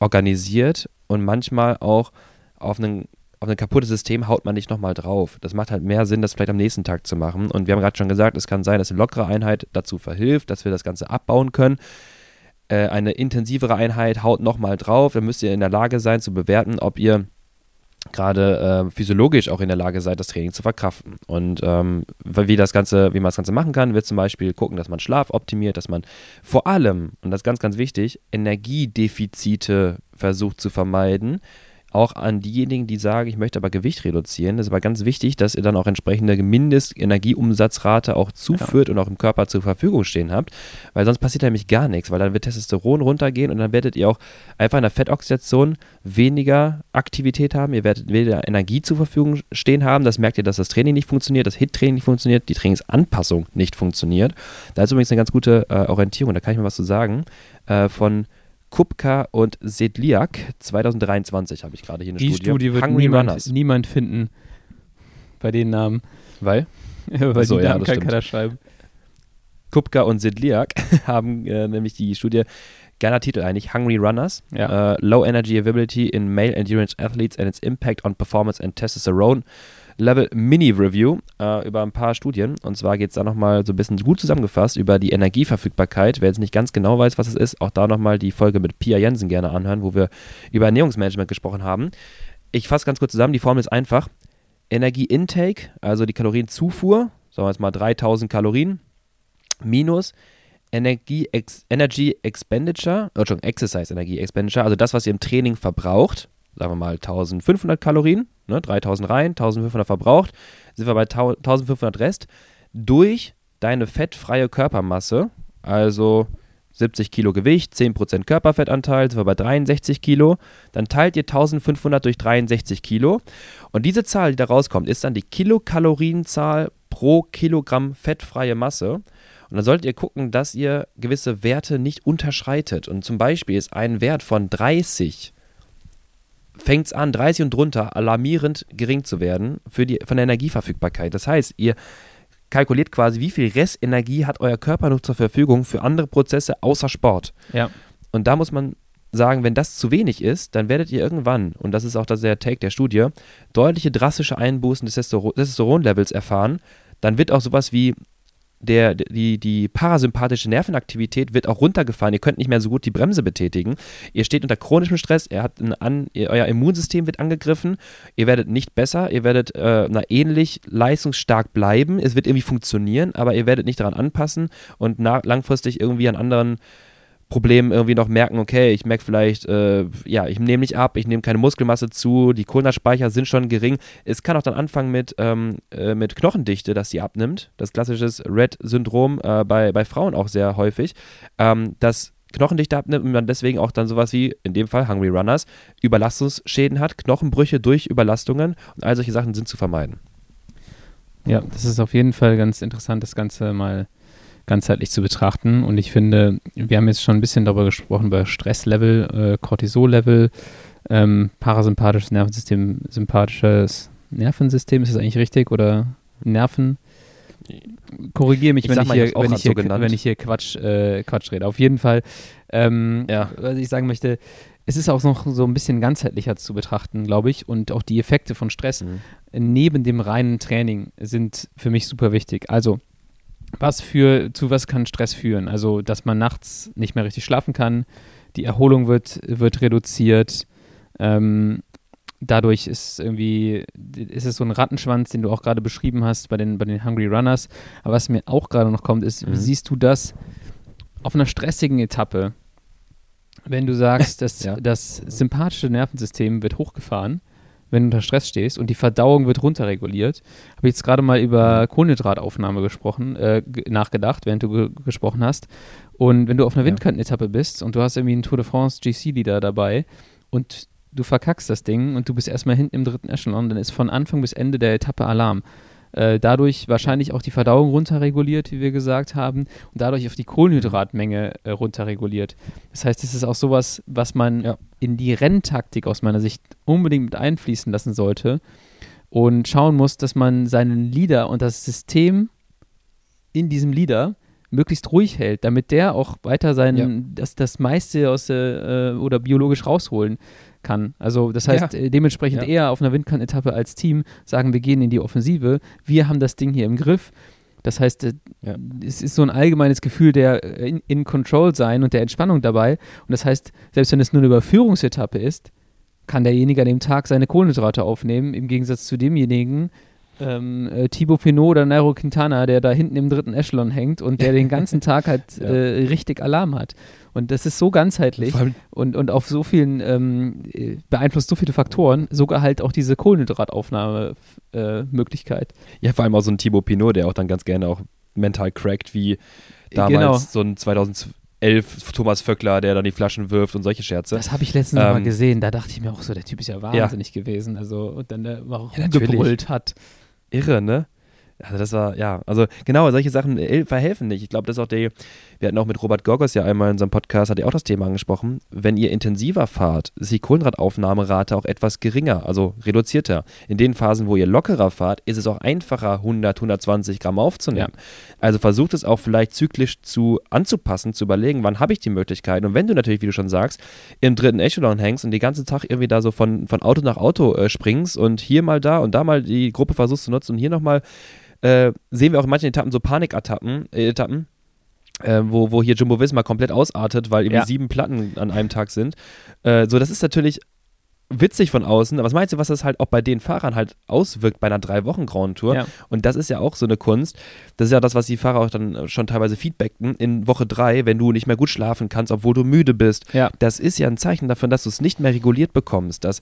organisiert und manchmal auch auf einen auf ein kaputtes System haut man nicht nochmal drauf. Das macht halt mehr Sinn, das vielleicht am nächsten Tag zu machen. Und wir haben gerade schon gesagt, es kann sein, dass eine lockere Einheit dazu verhilft, dass wir das Ganze abbauen können. Äh, eine intensivere Einheit haut nochmal drauf. Dann müsst ihr in der Lage sein zu bewerten, ob ihr gerade äh, physiologisch auch in der Lage seid, das Training zu verkraften. Und ähm, wie das Ganze, wie man das Ganze machen kann, wird zum Beispiel gucken, dass man Schlaf optimiert, dass man vor allem, und das ist ganz, ganz wichtig, Energiedefizite versucht zu vermeiden auch an diejenigen, die sagen, ich möchte aber Gewicht reduzieren. Das ist aber ganz wichtig, dass ihr dann auch entsprechende Mindestenergieumsatzrate auch zuführt ja. und auch im Körper zur Verfügung stehen habt, weil sonst passiert nämlich gar nichts, weil dann wird Testosteron runtergehen und dann werdet ihr auch einfach in der Fettoxidation weniger Aktivität haben, ihr werdet weniger Energie zur Verfügung stehen haben. Das merkt ihr, dass das Training nicht funktioniert, das HIT-Training nicht funktioniert, die Trainingsanpassung nicht funktioniert. Da ist übrigens eine ganz gute äh, Orientierung, da kann ich mal was zu sagen, äh, von Kupka und Sedliak 2023 habe ich gerade hier eine Die Studie. Die Studie wird Hungry niemand, Runners. niemand finden bei den Namen. Weil? Weil so, die Namen ja, kann keiner schreiben. Kupka und Sedliak haben äh, nämlich die Studie, geiler Titel eigentlich, Hungry Runners, ja. uh, Low Energy Availability in Male Endurance Athletes and its Impact on Performance and Testosterone Level Mini Review äh, über ein paar Studien. Und zwar geht es da nochmal so ein bisschen gut zusammengefasst über die Energieverfügbarkeit. Wer jetzt nicht ganz genau weiß, was es ist, auch da nochmal die Folge mit Pia Jensen gerne anhören, wo wir über Ernährungsmanagement gesprochen haben. Ich fasse ganz kurz zusammen, die Formel ist einfach. Energieintake, also die Kalorienzufuhr, sagen wir jetzt mal 3000 Kalorien, minus Energie, Ex, Energy Expenditure, oh, Exercise Energie Expenditure, also das, was ihr im Training verbraucht, sagen wir mal 1500 Kalorien, ne, 3000 rein, 1500 verbraucht, sind wir bei 1500 Rest, durch deine fettfreie Körpermasse, also 70 Kilo Gewicht, 10% Körperfettanteil, sind wir bei 63 Kilo. Dann teilt ihr 1500 durch 63 Kilo. Und diese Zahl, die da rauskommt, ist dann die Kilokalorienzahl pro Kilogramm fettfreie Masse. Und dann solltet ihr gucken, dass ihr gewisse Werte nicht unterschreitet. Und zum Beispiel ist ein Wert von 30 fängt es an, 30 und drunter alarmierend gering zu werden für die, von der Energieverfügbarkeit. Das heißt, ihr kalkuliert quasi, wie viel Restenergie hat euer Körper noch zur Verfügung für andere Prozesse außer Sport. Ja. Und da muss man sagen, wenn das zu wenig ist, dann werdet ihr irgendwann, und das ist auch der Take der Studie, deutliche drastische Einbußen des Testosteronlevels erfahren. Dann wird auch sowas wie der, die, die parasympathische Nervenaktivität wird auch runtergefahren. Ihr könnt nicht mehr so gut die Bremse betätigen. Ihr steht unter chronischem Stress, er hat an, euer Immunsystem wird angegriffen, ihr werdet nicht besser, ihr werdet äh, na, ähnlich leistungsstark bleiben, es wird irgendwie funktionieren, aber ihr werdet nicht daran anpassen und langfristig irgendwie an anderen Problem irgendwie noch merken, okay, ich merke vielleicht, äh, ja, ich nehme nicht ab, ich nehme keine Muskelmasse zu, die Kohlenhydratspeicher sind schon gering. Es kann auch dann anfangen mit, ähm, äh, mit Knochendichte, dass sie abnimmt. Das klassische Red-Syndrom äh, bei, bei Frauen auch sehr häufig. Ähm, dass Knochendichte abnimmt und man deswegen auch dann sowas wie, in dem Fall Hungry Runners, Überlastungsschäden hat, Knochenbrüche durch Überlastungen und all solche Sachen sind zu vermeiden. Ja, das ist auf jeden Fall ganz interessant, das Ganze mal ganzheitlich zu betrachten. Und ich finde, wir haben jetzt schon ein bisschen darüber gesprochen, über Stresslevel, äh, Cortisol-Level, ähm, parasympathisches Nervensystem, sympathisches Nervensystem, ist das eigentlich richtig? Oder Nerven? Korrigiere mich, wenn ich, hier, wenn, ich hier, so wenn ich hier Quatsch, äh, Quatsch rede. Auf jeden Fall, ähm, ja. was ich sagen möchte, es ist auch noch so ein bisschen ganzheitlicher zu betrachten, glaube ich. Und auch die Effekte von Stress mhm. neben dem reinen Training sind für mich super wichtig. Also, was für, zu was kann Stress führen? Also, dass man nachts nicht mehr richtig schlafen kann, die Erholung wird, wird reduziert, ähm, dadurch ist irgendwie, ist es so ein Rattenschwanz, den du auch gerade beschrieben hast bei den, bei den Hungry Runners. Aber was mir auch gerade noch kommt, ist, mhm. siehst du das auf einer stressigen Etappe, wenn du sagst, dass ja. das sympathische Nervensystem wird hochgefahren, wenn du unter Stress stehst und die Verdauung wird runterreguliert. Habe ich jetzt gerade mal über mhm. Kohlenhydrataufnahme gesprochen, äh, nachgedacht, während du ge gesprochen hast. Und wenn du auf einer Windkantenetappe bist und du hast irgendwie einen Tour de France GC-Leader dabei und du verkackst das Ding und du bist erstmal hinten im dritten Echelon, dann ist von Anfang bis Ende der Etappe Alarm. Äh, dadurch wahrscheinlich auch die Verdauung runterreguliert, wie wir gesagt haben, und dadurch auf die Kohlenhydratmenge äh, runterreguliert. Das heißt, es ist auch sowas, was man ja. in die Renntaktik aus meiner Sicht unbedingt mit einfließen lassen sollte und schauen muss, dass man seinen Leader und das System in diesem Leader möglichst ruhig hält, damit der auch weiter sein, ja. das, das meiste aus äh, oder biologisch rausholen kann. Also das heißt, ja. Äh, dementsprechend ja. eher auf einer Windkan-Etappe als Team sagen, wir gehen in die Offensive, wir haben das Ding hier im Griff. Das heißt, äh, ja. es ist so ein allgemeines Gefühl der äh, in, in, Control sein und der Entspannung dabei. Und das heißt, selbst wenn es nur eine Überführungsetappe ist, kann derjenige an dem Tag seine Kohlenhydrate aufnehmen, im Gegensatz zu demjenigen, ähm, äh, Thibaut Pinot oder Nairo Quintana, der da hinten im dritten Echelon hängt und der den ganzen Tag halt ja. äh, richtig Alarm hat. Und das ist so ganzheitlich und, und auf so vielen, ähm, äh, beeinflusst so viele Faktoren, sogar halt auch diese Kohlenhydrataufnahmemöglichkeit. Äh, ja, vor allem auch so ein Thibaut Pinot, der auch dann ganz gerne auch mental crackt, wie damals genau. so ein 2011 Thomas Vöckler, der dann die Flaschen wirft und solche Scherze. Das habe ich letztens ähm, mal gesehen. Da dachte ich mir auch so, der Typ ist ja wahnsinnig ja. gewesen. Also, und dann der auch ja, rumgebrüllt hat. Irre, ne? Also das war, ja, also genau, solche Sachen verhelfen nicht. Ich glaube, das ist auch der, wir hatten auch mit Robert Gorgos ja einmal in unserem Podcast, hat er auch das Thema angesprochen, wenn ihr intensiver fahrt, ist die Kohlenhydrataufnahmerate auch etwas geringer, also reduzierter. In den Phasen, wo ihr lockerer fahrt, ist es auch einfacher, 100, 120 Gramm aufzunehmen. Ja. Also versucht es auch vielleicht zyklisch zu anzupassen, zu überlegen, wann habe ich die Möglichkeit. Und wenn du natürlich, wie du schon sagst, im dritten Echelon hängst und den ganzen Tag irgendwie da so von, von Auto nach Auto äh, springst und hier mal da und da mal die Gruppe versuchst zu nutzen und hier nochmal äh, sehen wir auch in manchen Etappen so Paniketappen, äh, Etappen, äh, wo, wo hier Jumbo Visma komplett ausartet, weil irgendwie ja. sieben Platten an einem Tag sind. Äh, so, das ist natürlich witzig von außen, aber was meinst du, was das halt auch bei den Fahrern halt auswirkt bei einer drei Wochen Grand Tour? Ja. Und das ist ja auch so eine Kunst. Das ist ja das, was die Fahrer auch dann schon teilweise feedbacken. In Woche drei, wenn du nicht mehr gut schlafen kannst, obwohl du müde bist, ja. das ist ja ein Zeichen davon, dass du es nicht mehr reguliert bekommst, dass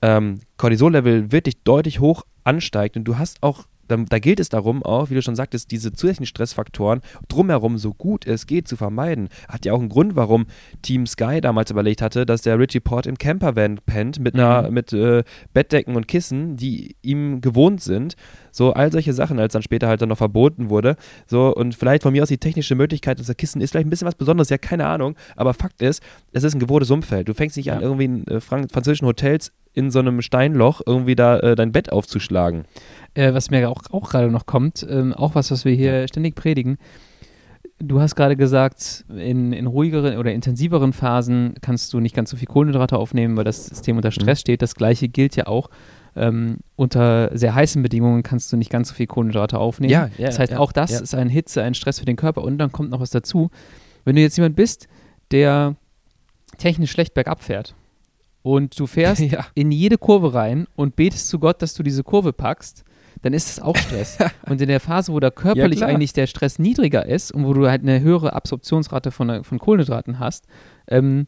ähm, Cortisol-Level wirklich deutlich hoch ansteigt und du hast auch da, da, gilt es darum, auch, wie du schon sagtest, diese zusätzlichen Stressfaktoren drumherum so gut es geht zu vermeiden. Hat ja auch einen Grund, warum Team Sky damals überlegt hatte, dass der Richie Port im Campervan pennt mit einer, mhm. mit äh, Bettdecken und Kissen, die ihm gewohnt sind. So all solche Sachen, als dann später halt dann noch verboten wurde. So, und vielleicht von mir aus die technische Möglichkeit, dass der Kissen ist vielleicht ein bisschen was Besonderes, ja, keine Ahnung. Aber Fakt ist, es ist ein gewohntes Umfeld. Du fängst nicht ja. an, irgendwie in äh, französischen Hotels in so einem Steinloch irgendwie da äh, dein Bett aufzuschlagen. Äh, was mir auch, auch gerade noch kommt, ähm, auch was, was wir hier ständig predigen. Du hast gerade gesagt, in, in ruhigeren oder intensiveren Phasen kannst du nicht ganz so viel Kohlenhydrate aufnehmen, weil das System unter Stress mhm. steht. Das gleiche gilt ja auch. Ähm, unter sehr heißen Bedingungen kannst du nicht ganz so viel Kohlenhydrate aufnehmen. Ja, ja, das heißt, ja, auch das ist ein Hitze, ein Stress für den Körper. Und dann kommt noch was dazu. Wenn du jetzt jemand bist, der technisch schlecht bergab fährt und du fährst in jede Kurve rein und betest zu Gott, dass du diese Kurve packst, dann ist das auch Stress. und in der Phase, wo da körperlich ja, eigentlich der Stress niedriger ist und wo du halt eine höhere Absorptionsrate von, von Kohlenhydraten hast, ähm,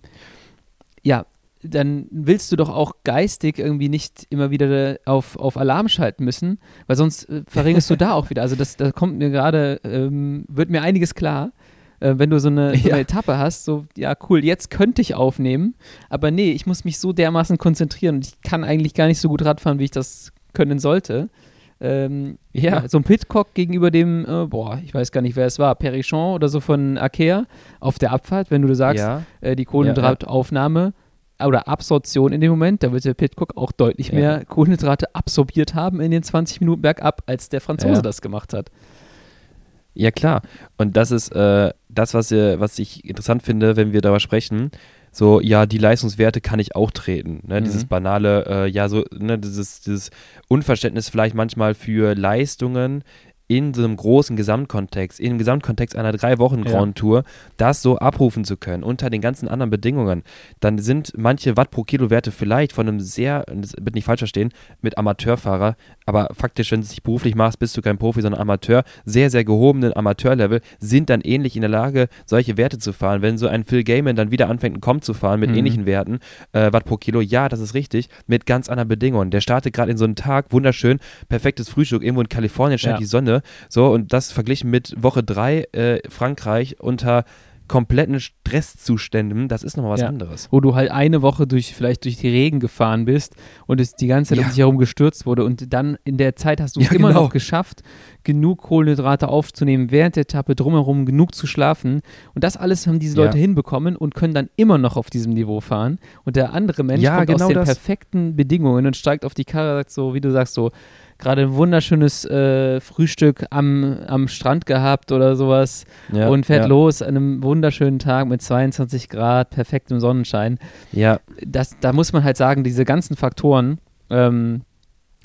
ja, dann willst du doch auch geistig irgendwie nicht immer wieder auf, auf Alarm schalten müssen, weil sonst äh, verringerst du da auch wieder. Also das, da kommt mir gerade, ähm, wird mir einiges klar, äh, wenn du so eine, so eine ja. Etappe hast, so, ja cool, jetzt könnte ich aufnehmen, aber nee, ich muss mich so dermaßen konzentrieren und ich kann eigentlich gar nicht so gut Radfahren, wie ich das können sollte. Ähm, ja, ja, so ein Pitcock gegenüber dem, äh, boah, ich weiß gar nicht, wer es war, Perichon oder so von Akea auf der Abfahrt, wenn du sagst, ja. äh, die Kohlenhydrataufnahme oder Absorption in dem Moment, da wird der Pitcock auch deutlich mehr Kohlenhydrate absorbiert haben in den 20 Minuten bergab, als der Franzose das gemacht hat. Ja, klar. Und das ist äh, das, was, ihr, was ich interessant finde, wenn wir darüber sprechen so, ja, die Leistungswerte kann ich auch treten. Ne? Mhm. Dieses banale, äh, ja, so, ne, dieses, dieses Unverständnis vielleicht manchmal für Leistungen in so einem großen Gesamtkontext, im Gesamtkontext einer drei Wochen Grand Tour, ja. das so abrufen zu können unter den ganzen anderen Bedingungen, dann sind manche Watt pro Kilo Werte vielleicht von einem sehr, das wird nicht falsch verstehen, mit Amateurfahrer, aber faktisch, wenn du es nicht beruflich machst, bist du kein Profi, sondern Amateur, sehr, sehr gehobenen Amateurlevel, sind dann ähnlich in der Lage, solche Werte zu fahren. Wenn so ein Phil Gaiman dann wieder anfängt, einen Comp zu fahren mit mhm. ähnlichen Werten, äh, Watt pro Kilo, ja, das ist richtig, mit ganz anderen Bedingungen. Der startet gerade in so einen Tag, wunderschön, perfektes Frühstück, irgendwo in Kalifornien scheint ja. die Sonne, so, und das verglichen mit Woche 3 äh, Frankreich unter kompletten Stresszuständen, das ist nochmal was ja, anderes. Wo du halt eine Woche durch, vielleicht durch die Regen gefahren bist und es die ganze Zeit ja. um dich herum gestürzt wurde und dann in der Zeit hast du es ja, immer genau. noch geschafft, genug Kohlenhydrate aufzunehmen, während der Etappe drumherum genug zu schlafen und das alles haben diese Leute hinbekommen und können dann immer noch auf diesem Niveau fahren und der andere Mensch kommt genau aus den das. perfekten Bedingungen und steigt auf die Karre, sagt so, wie du sagst, so, gerade ein wunderschönes äh, Frühstück am, am Strand gehabt oder sowas ja, und fährt ja. los an einem wunderschönen Tag mit 22 Grad, perfektem Sonnenschein. Ja. Das, da muss man halt sagen, diese ganzen Faktoren, ähm,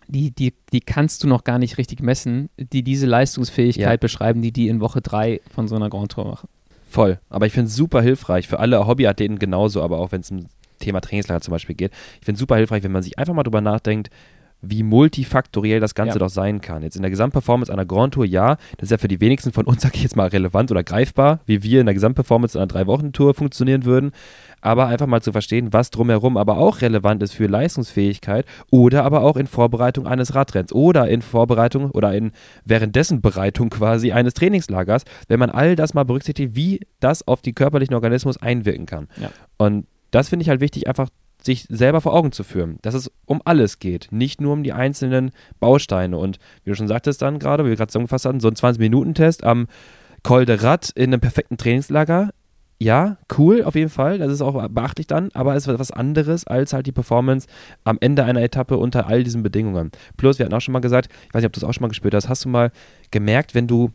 die, die, die kannst du noch gar nicht richtig messen, die diese Leistungsfähigkeit ja. beschreiben, die die in Woche 3 von so einer Grand Tour machen. Voll. Aber ich finde es super hilfreich für alle Hobbyathleten genauso, aber auch wenn es um Thema Trainingslager zum Beispiel geht. Ich finde es super hilfreich, wenn man sich einfach mal drüber nachdenkt, wie multifaktoriell das Ganze ja. doch sein kann. Jetzt in der Gesamtperformance einer Grand Tour, ja, das ist ja für die wenigsten von uns, sag ich jetzt mal, relevant oder greifbar, wie wir in der Gesamtperformance einer Drei-Wochen-Tour funktionieren würden. Aber einfach mal zu verstehen, was drumherum aber auch relevant ist für Leistungsfähigkeit oder aber auch in Vorbereitung eines Radrenns oder in Vorbereitung oder in währenddessen Bereitung quasi eines Trainingslagers, wenn man all das mal berücksichtigt, wie das auf den körperlichen Organismus einwirken kann. Ja. Und das finde ich halt wichtig, einfach sich selber vor Augen zu führen, dass es um alles geht, nicht nur um die einzelnen Bausteine. Und wie du schon sagtest dann gerade, wie wir gerade zusammengefasst hatten, so ein 20-Minuten-Test am Col de Rat in einem perfekten Trainingslager, ja, cool auf jeden Fall, das ist auch beachtlich dann, aber es ist was anderes als halt die Performance am Ende einer Etappe unter all diesen Bedingungen. Plus, wir hatten auch schon mal gesagt, ich weiß nicht, ob du es auch schon mal gespürt hast, hast du mal gemerkt, wenn du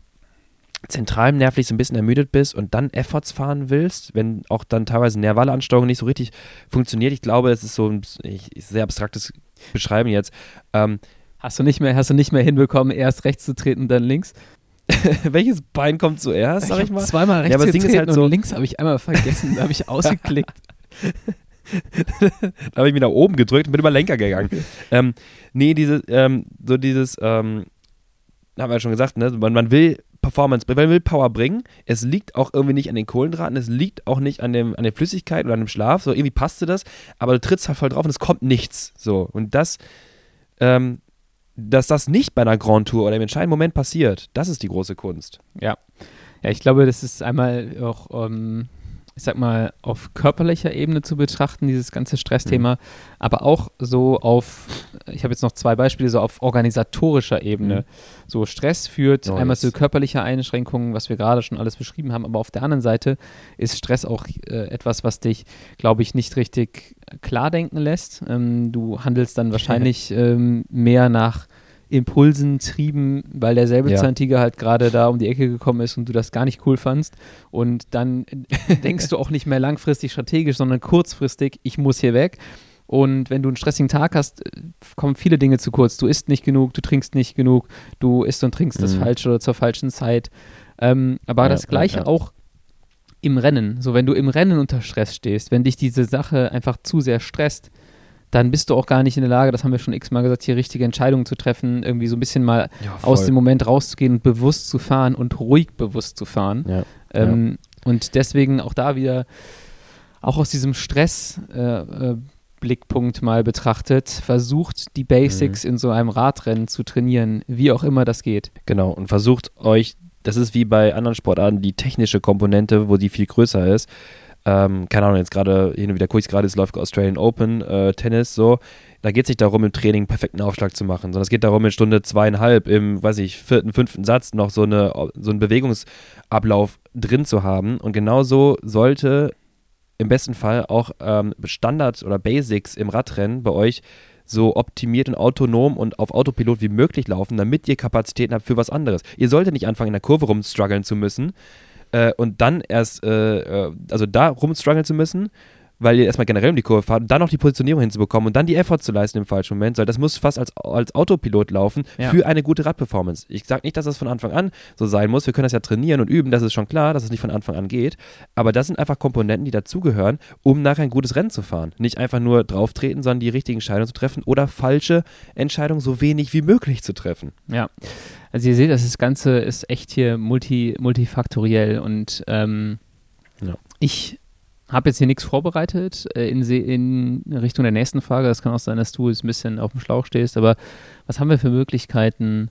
zentral nervlich so ein bisschen ermüdet bist und dann Efforts fahren willst, wenn auch dann teilweise nervale Ansteuerung nicht so richtig funktioniert. Ich glaube, es ist so ein sehr abstraktes Beschreiben jetzt. Ähm, hast du nicht mehr, hast du nicht mehr hinbekommen, erst rechts zu treten, dann links? welches Bein kommt zuerst, sag ich, ich mal? Zweimal rechts ja, getreten halt so und links habe ich einmal vergessen, da habe ich ausgeklickt. da habe ich mich nach oben gedrückt und bin über Lenker gegangen. ähm, nee, diese, ähm, so dieses, ähm, haben wir ja schon gesagt, ne? man, man will Performance, man will Power bringen. Es liegt auch irgendwie nicht an den Kohlenhydraten, es liegt auch nicht an, dem, an der Flüssigkeit oder an dem Schlaf. So irgendwie passte das, aber du trittst halt voll drauf und es kommt nichts. So und das ähm, dass das nicht bei einer Grand Tour oder im entscheidenden Moment passiert, das ist die große Kunst. Ja. Ja, ich glaube, das ist einmal auch, ähm, ich sag mal, auf körperlicher Ebene zu betrachten, dieses ganze Stressthema, mhm. aber auch so auf, ich habe jetzt noch zwei Beispiele, so auf organisatorischer Ebene. Mhm. So Stress führt oh, einmal zu körperlicher Einschränkungen, was wir gerade schon alles beschrieben haben, aber auf der anderen Seite ist Stress auch äh, etwas, was dich, glaube ich, nicht richtig klar denken lässt. Ähm, du handelst dann wahrscheinlich ähm, mehr nach Impulsen trieben, weil der Säbelzahntiger ja. halt gerade da um die Ecke gekommen ist und du das gar nicht cool fandst. Und dann denkst du auch nicht mehr langfristig strategisch, sondern kurzfristig, ich muss hier weg. Und wenn du einen stressigen Tag hast, kommen viele Dinge zu kurz. Du isst nicht genug, du trinkst nicht genug, du isst und trinkst mhm. das Falsche oder zur falschen Zeit. Ähm, aber ja, das Gleiche ja, auch im Rennen. So, wenn du im Rennen unter Stress stehst, wenn dich diese Sache einfach zu sehr stresst, dann bist du auch gar nicht in der Lage, das haben wir schon x-mal gesagt, hier richtige Entscheidungen zu treffen, irgendwie so ein bisschen mal ja, aus dem Moment rauszugehen und bewusst zu fahren und ruhig bewusst zu fahren. Ja, ähm, ja. Und deswegen auch da wieder, auch aus diesem Stress, äh, äh, Blickpunkt mal betrachtet, versucht die Basics mhm. in so einem Radrennen zu trainieren, wie auch immer das geht. Genau, und versucht euch, das ist wie bei anderen Sportarten, die technische Komponente, wo die viel größer ist, ähm, keine Ahnung, jetzt gerade hin und wieder gucke ich gerade, es läuft Australian Open äh, Tennis so. Da geht es nicht darum, im Training einen perfekten Aufschlag zu machen, sondern es geht darum, in Stunde zweieinhalb im, weiß ich, vierten, fünften Satz noch so, eine, so einen Bewegungsablauf drin zu haben. Und genauso sollte im besten Fall auch ähm, Standard oder Basics im Radrennen bei euch so optimiert und autonom und auf Autopilot wie möglich laufen, damit ihr Kapazitäten habt für was anderes. Ihr solltet nicht anfangen, in der Kurve rumstruggeln zu müssen, äh, und dann erst, äh, äh, also da rumstruggeln zu müssen, weil ihr erstmal generell um die Kurve fahrt und dann noch die Positionierung hinzubekommen und dann die Effort zu leisten im falschen Moment, weil das muss fast als, als Autopilot laufen ja. für eine gute Radperformance. Ich sage nicht, dass das von Anfang an so sein muss. Wir können das ja trainieren und üben, das ist schon klar, dass es nicht von Anfang an geht. Aber das sind einfach Komponenten, die dazugehören, um nachher ein gutes Rennen zu fahren. Nicht einfach nur drauftreten, sondern die richtigen Entscheidungen zu treffen oder falsche Entscheidungen so wenig wie möglich zu treffen. Ja. Also ihr seht, das Ganze ist echt hier multi, multifaktoriell und ähm, ja. ich habe jetzt hier nichts vorbereitet äh, in, in, Richtung der nächsten Frage. Das kann auch sein, dass du jetzt ein bisschen auf dem Schlauch stehst, aber was haben wir für Möglichkeiten,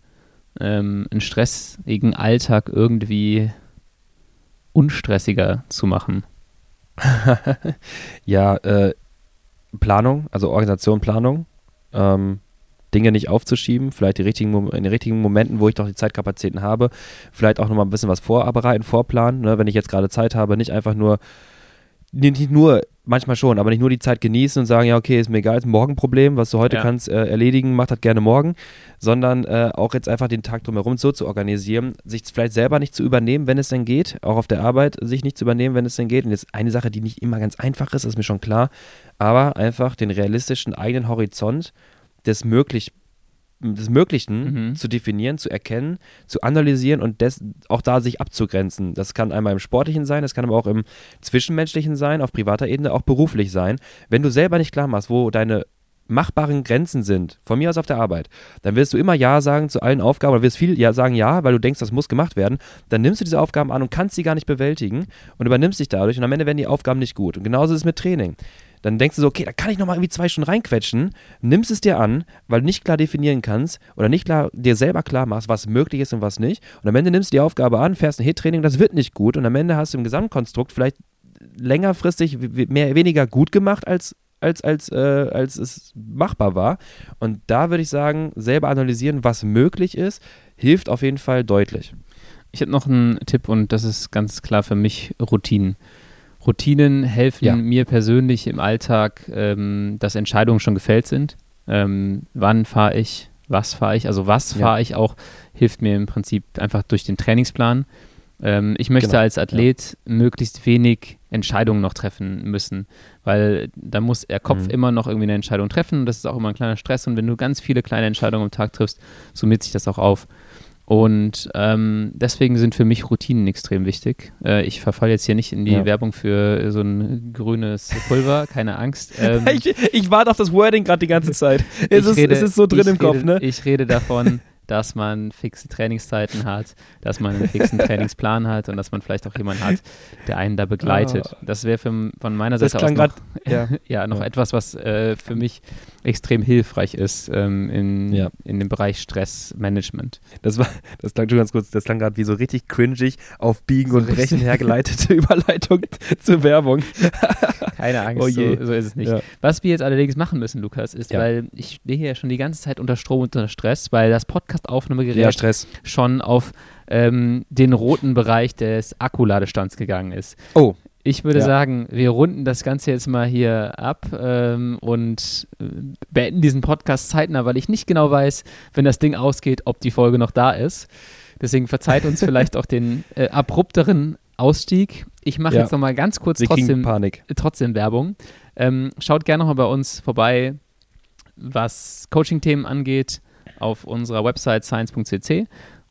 ähm, einen stressigen Alltag irgendwie unstressiger zu machen? ja, äh, Planung, also Organisation, Planung. Ähm, Dinge nicht aufzuschieben, vielleicht die richtigen, in den richtigen Momenten, wo ich doch die Zeitkapazitäten habe, vielleicht auch nochmal ein bisschen was vorarbeiten, vorplanen, ne, wenn ich jetzt gerade Zeit habe, nicht einfach nur, nicht nur, manchmal schon, aber nicht nur die Zeit genießen und sagen, ja, okay, ist mir egal, ist ein Morgenproblem, was du heute ja. kannst äh, erledigen, mach das gerne morgen, sondern äh, auch jetzt einfach den Tag drumherum so zu organisieren, sich vielleicht selber nicht zu übernehmen, wenn es denn geht, auch auf der Arbeit sich nicht zu übernehmen, wenn es denn geht. Und jetzt eine Sache, die nicht immer ganz einfach ist, ist mir schon klar, aber einfach den realistischen eigenen Horizont des, möglich, des Möglichen mhm. zu definieren, zu erkennen, zu analysieren und des, auch da sich abzugrenzen. Das kann einmal im Sportlichen sein, das kann aber auch im Zwischenmenschlichen sein, auf privater Ebene, auch beruflich sein. Wenn du selber nicht klar machst, wo deine machbaren Grenzen sind, von mir aus auf der Arbeit, dann wirst du immer Ja sagen zu allen Aufgaben oder wirst viel Ja sagen Ja, weil du denkst, das muss gemacht werden. Dann nimmst du diese Aufgaben an und kannst sie gar nicht bewältigen und übernimmst dich dadurch und am Ende werden die Aufgaben nicht gut. Und genauso ist es mit Training dann denkst du so, okay, da kann ich nochmal irgendwie zwei Stunden reinquetschen, nimmst es dir an, weil du nicht klar definieren kannst oder nicht klar dir selber klar machst, was möglich ist und was nicht. Und am Ende nimmst du die Aufgabe an, fährst ein Hit-Training, das wird nicht gut und am Ende hast du im Gesamtkonstrukt vielleicht längerfristig mehr, weniger gut gemacht als als, als, äh, als es machbar war. Und da würde ich sagen, selber analysieren, was möglich ist, hilft auf jeden Fall deutlich. Ich habe noch einen Tipp und das ist ganz klar für mich Routinen. Routinen helfen ja. mir persönlich im Alltag, ähm, dass Entscheidungen schon gefällt sind. Ähm, wann fahre ich, was fahre ich, also was fahre ja. ich auch, hilft mir im Prinzip einfach durch den Trainingsplan. Ähm, ich möchte genau. als Athlet ja. möglichst wenig Entscheidungen noch treffen müssen, weil da muss der Kopf mhm. immer noch irgendwie eine Entscheidung treffen und das ist auch immer ein kleiner Stress und wenn du ganz viele kleine Entscheidungen am Tag triffst, summiert sich das auch auf. Und ähm, deswegen sind für mich Routinen extrem wichtig. Äh, ich verfalle jetzt hier nicht in die ja. Werbung für so ein grünes Pulver, keine Angst. Ähm, ich, ich warte auf das Wording gerade die ganze Zeit. Es, ist, rede, es ist so drin im Kopf, ne? Ich rede davon, dass man fixe Trainingszeiten hat, dass man einen fixen Trainingsplan hat und dass man vielleicht auch jemanden hat, der einen da begleitet. Oh. Das wäre von meiner Seite aus noch, grad, ja. ja. noch ja. etwas, was äh, für mich extrem hilfreich ist ähm, in, ja. in dem Bereich Stressmanagement. Das war, das klang schon ganz kurz, das klang gerade wie so richtig cringig auf Biegen so und Brechen hergeleitete Überleitung zur Werbung. Keine Angst, oh so, so, ist es nicht. Ja. Was wir jetzt allerdings machen müssen, Lukas, ist, ja. weil ich stehe hier schon die ganze Zeit unter Strom und unter Stress, weil das Podcast-Aufnahmegerät schon auf ähm, den roten Bereich des Akkuladestands gegangen ist. Oh. Ich würde ja. sagen, wir runden das Ganze jetzt mal hier ab ähm, und äh, beenden diesen Podcast zeitnah, weil ich nicht genau weiß, wenn das Ding ausgeht, ob die Folge noch da ist. Deswegen verzeiht uns vielleicht auch den äh, abrupteren Ausstieg. Ich mache ja. jetzt nochmal ganz kurz trotzdem, trotzdem Werbung. Ähm, schaut gerne nochmal bei uns vorbei, was Coaching-Themen angeht, auf unserer Website science.cc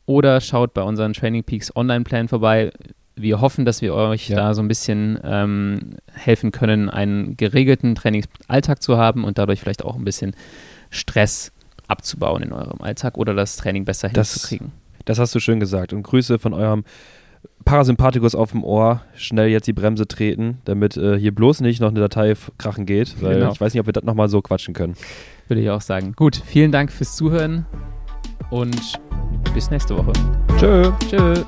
oder schaut bei unseren Training Peaks Online-Plan vorbei wir hoffen, dass wir euch ja. da so ein bisschen ähm, helfen können, einen geregelten Trainingsalltag zu haben und dadurch vielleicht auch ein bisschen Stress abzubauen in eurem Alltag oder das Training besser das, hinzukriegen. Das hast du schön gesagt. Und Grüße von eurem Parasympathikus auf dem Ohr. Schnell jetzt die Bremse treten, damit äh, hier bloß nicht noch eine Datei krachen geht, weil genau. ich weiß nicht, ob wir das nochmal so quatschen können. Würde ich auch sagen. Gut, vielen Dank fürs Zuhören und bis nächste Woche. Tschö. Tschö.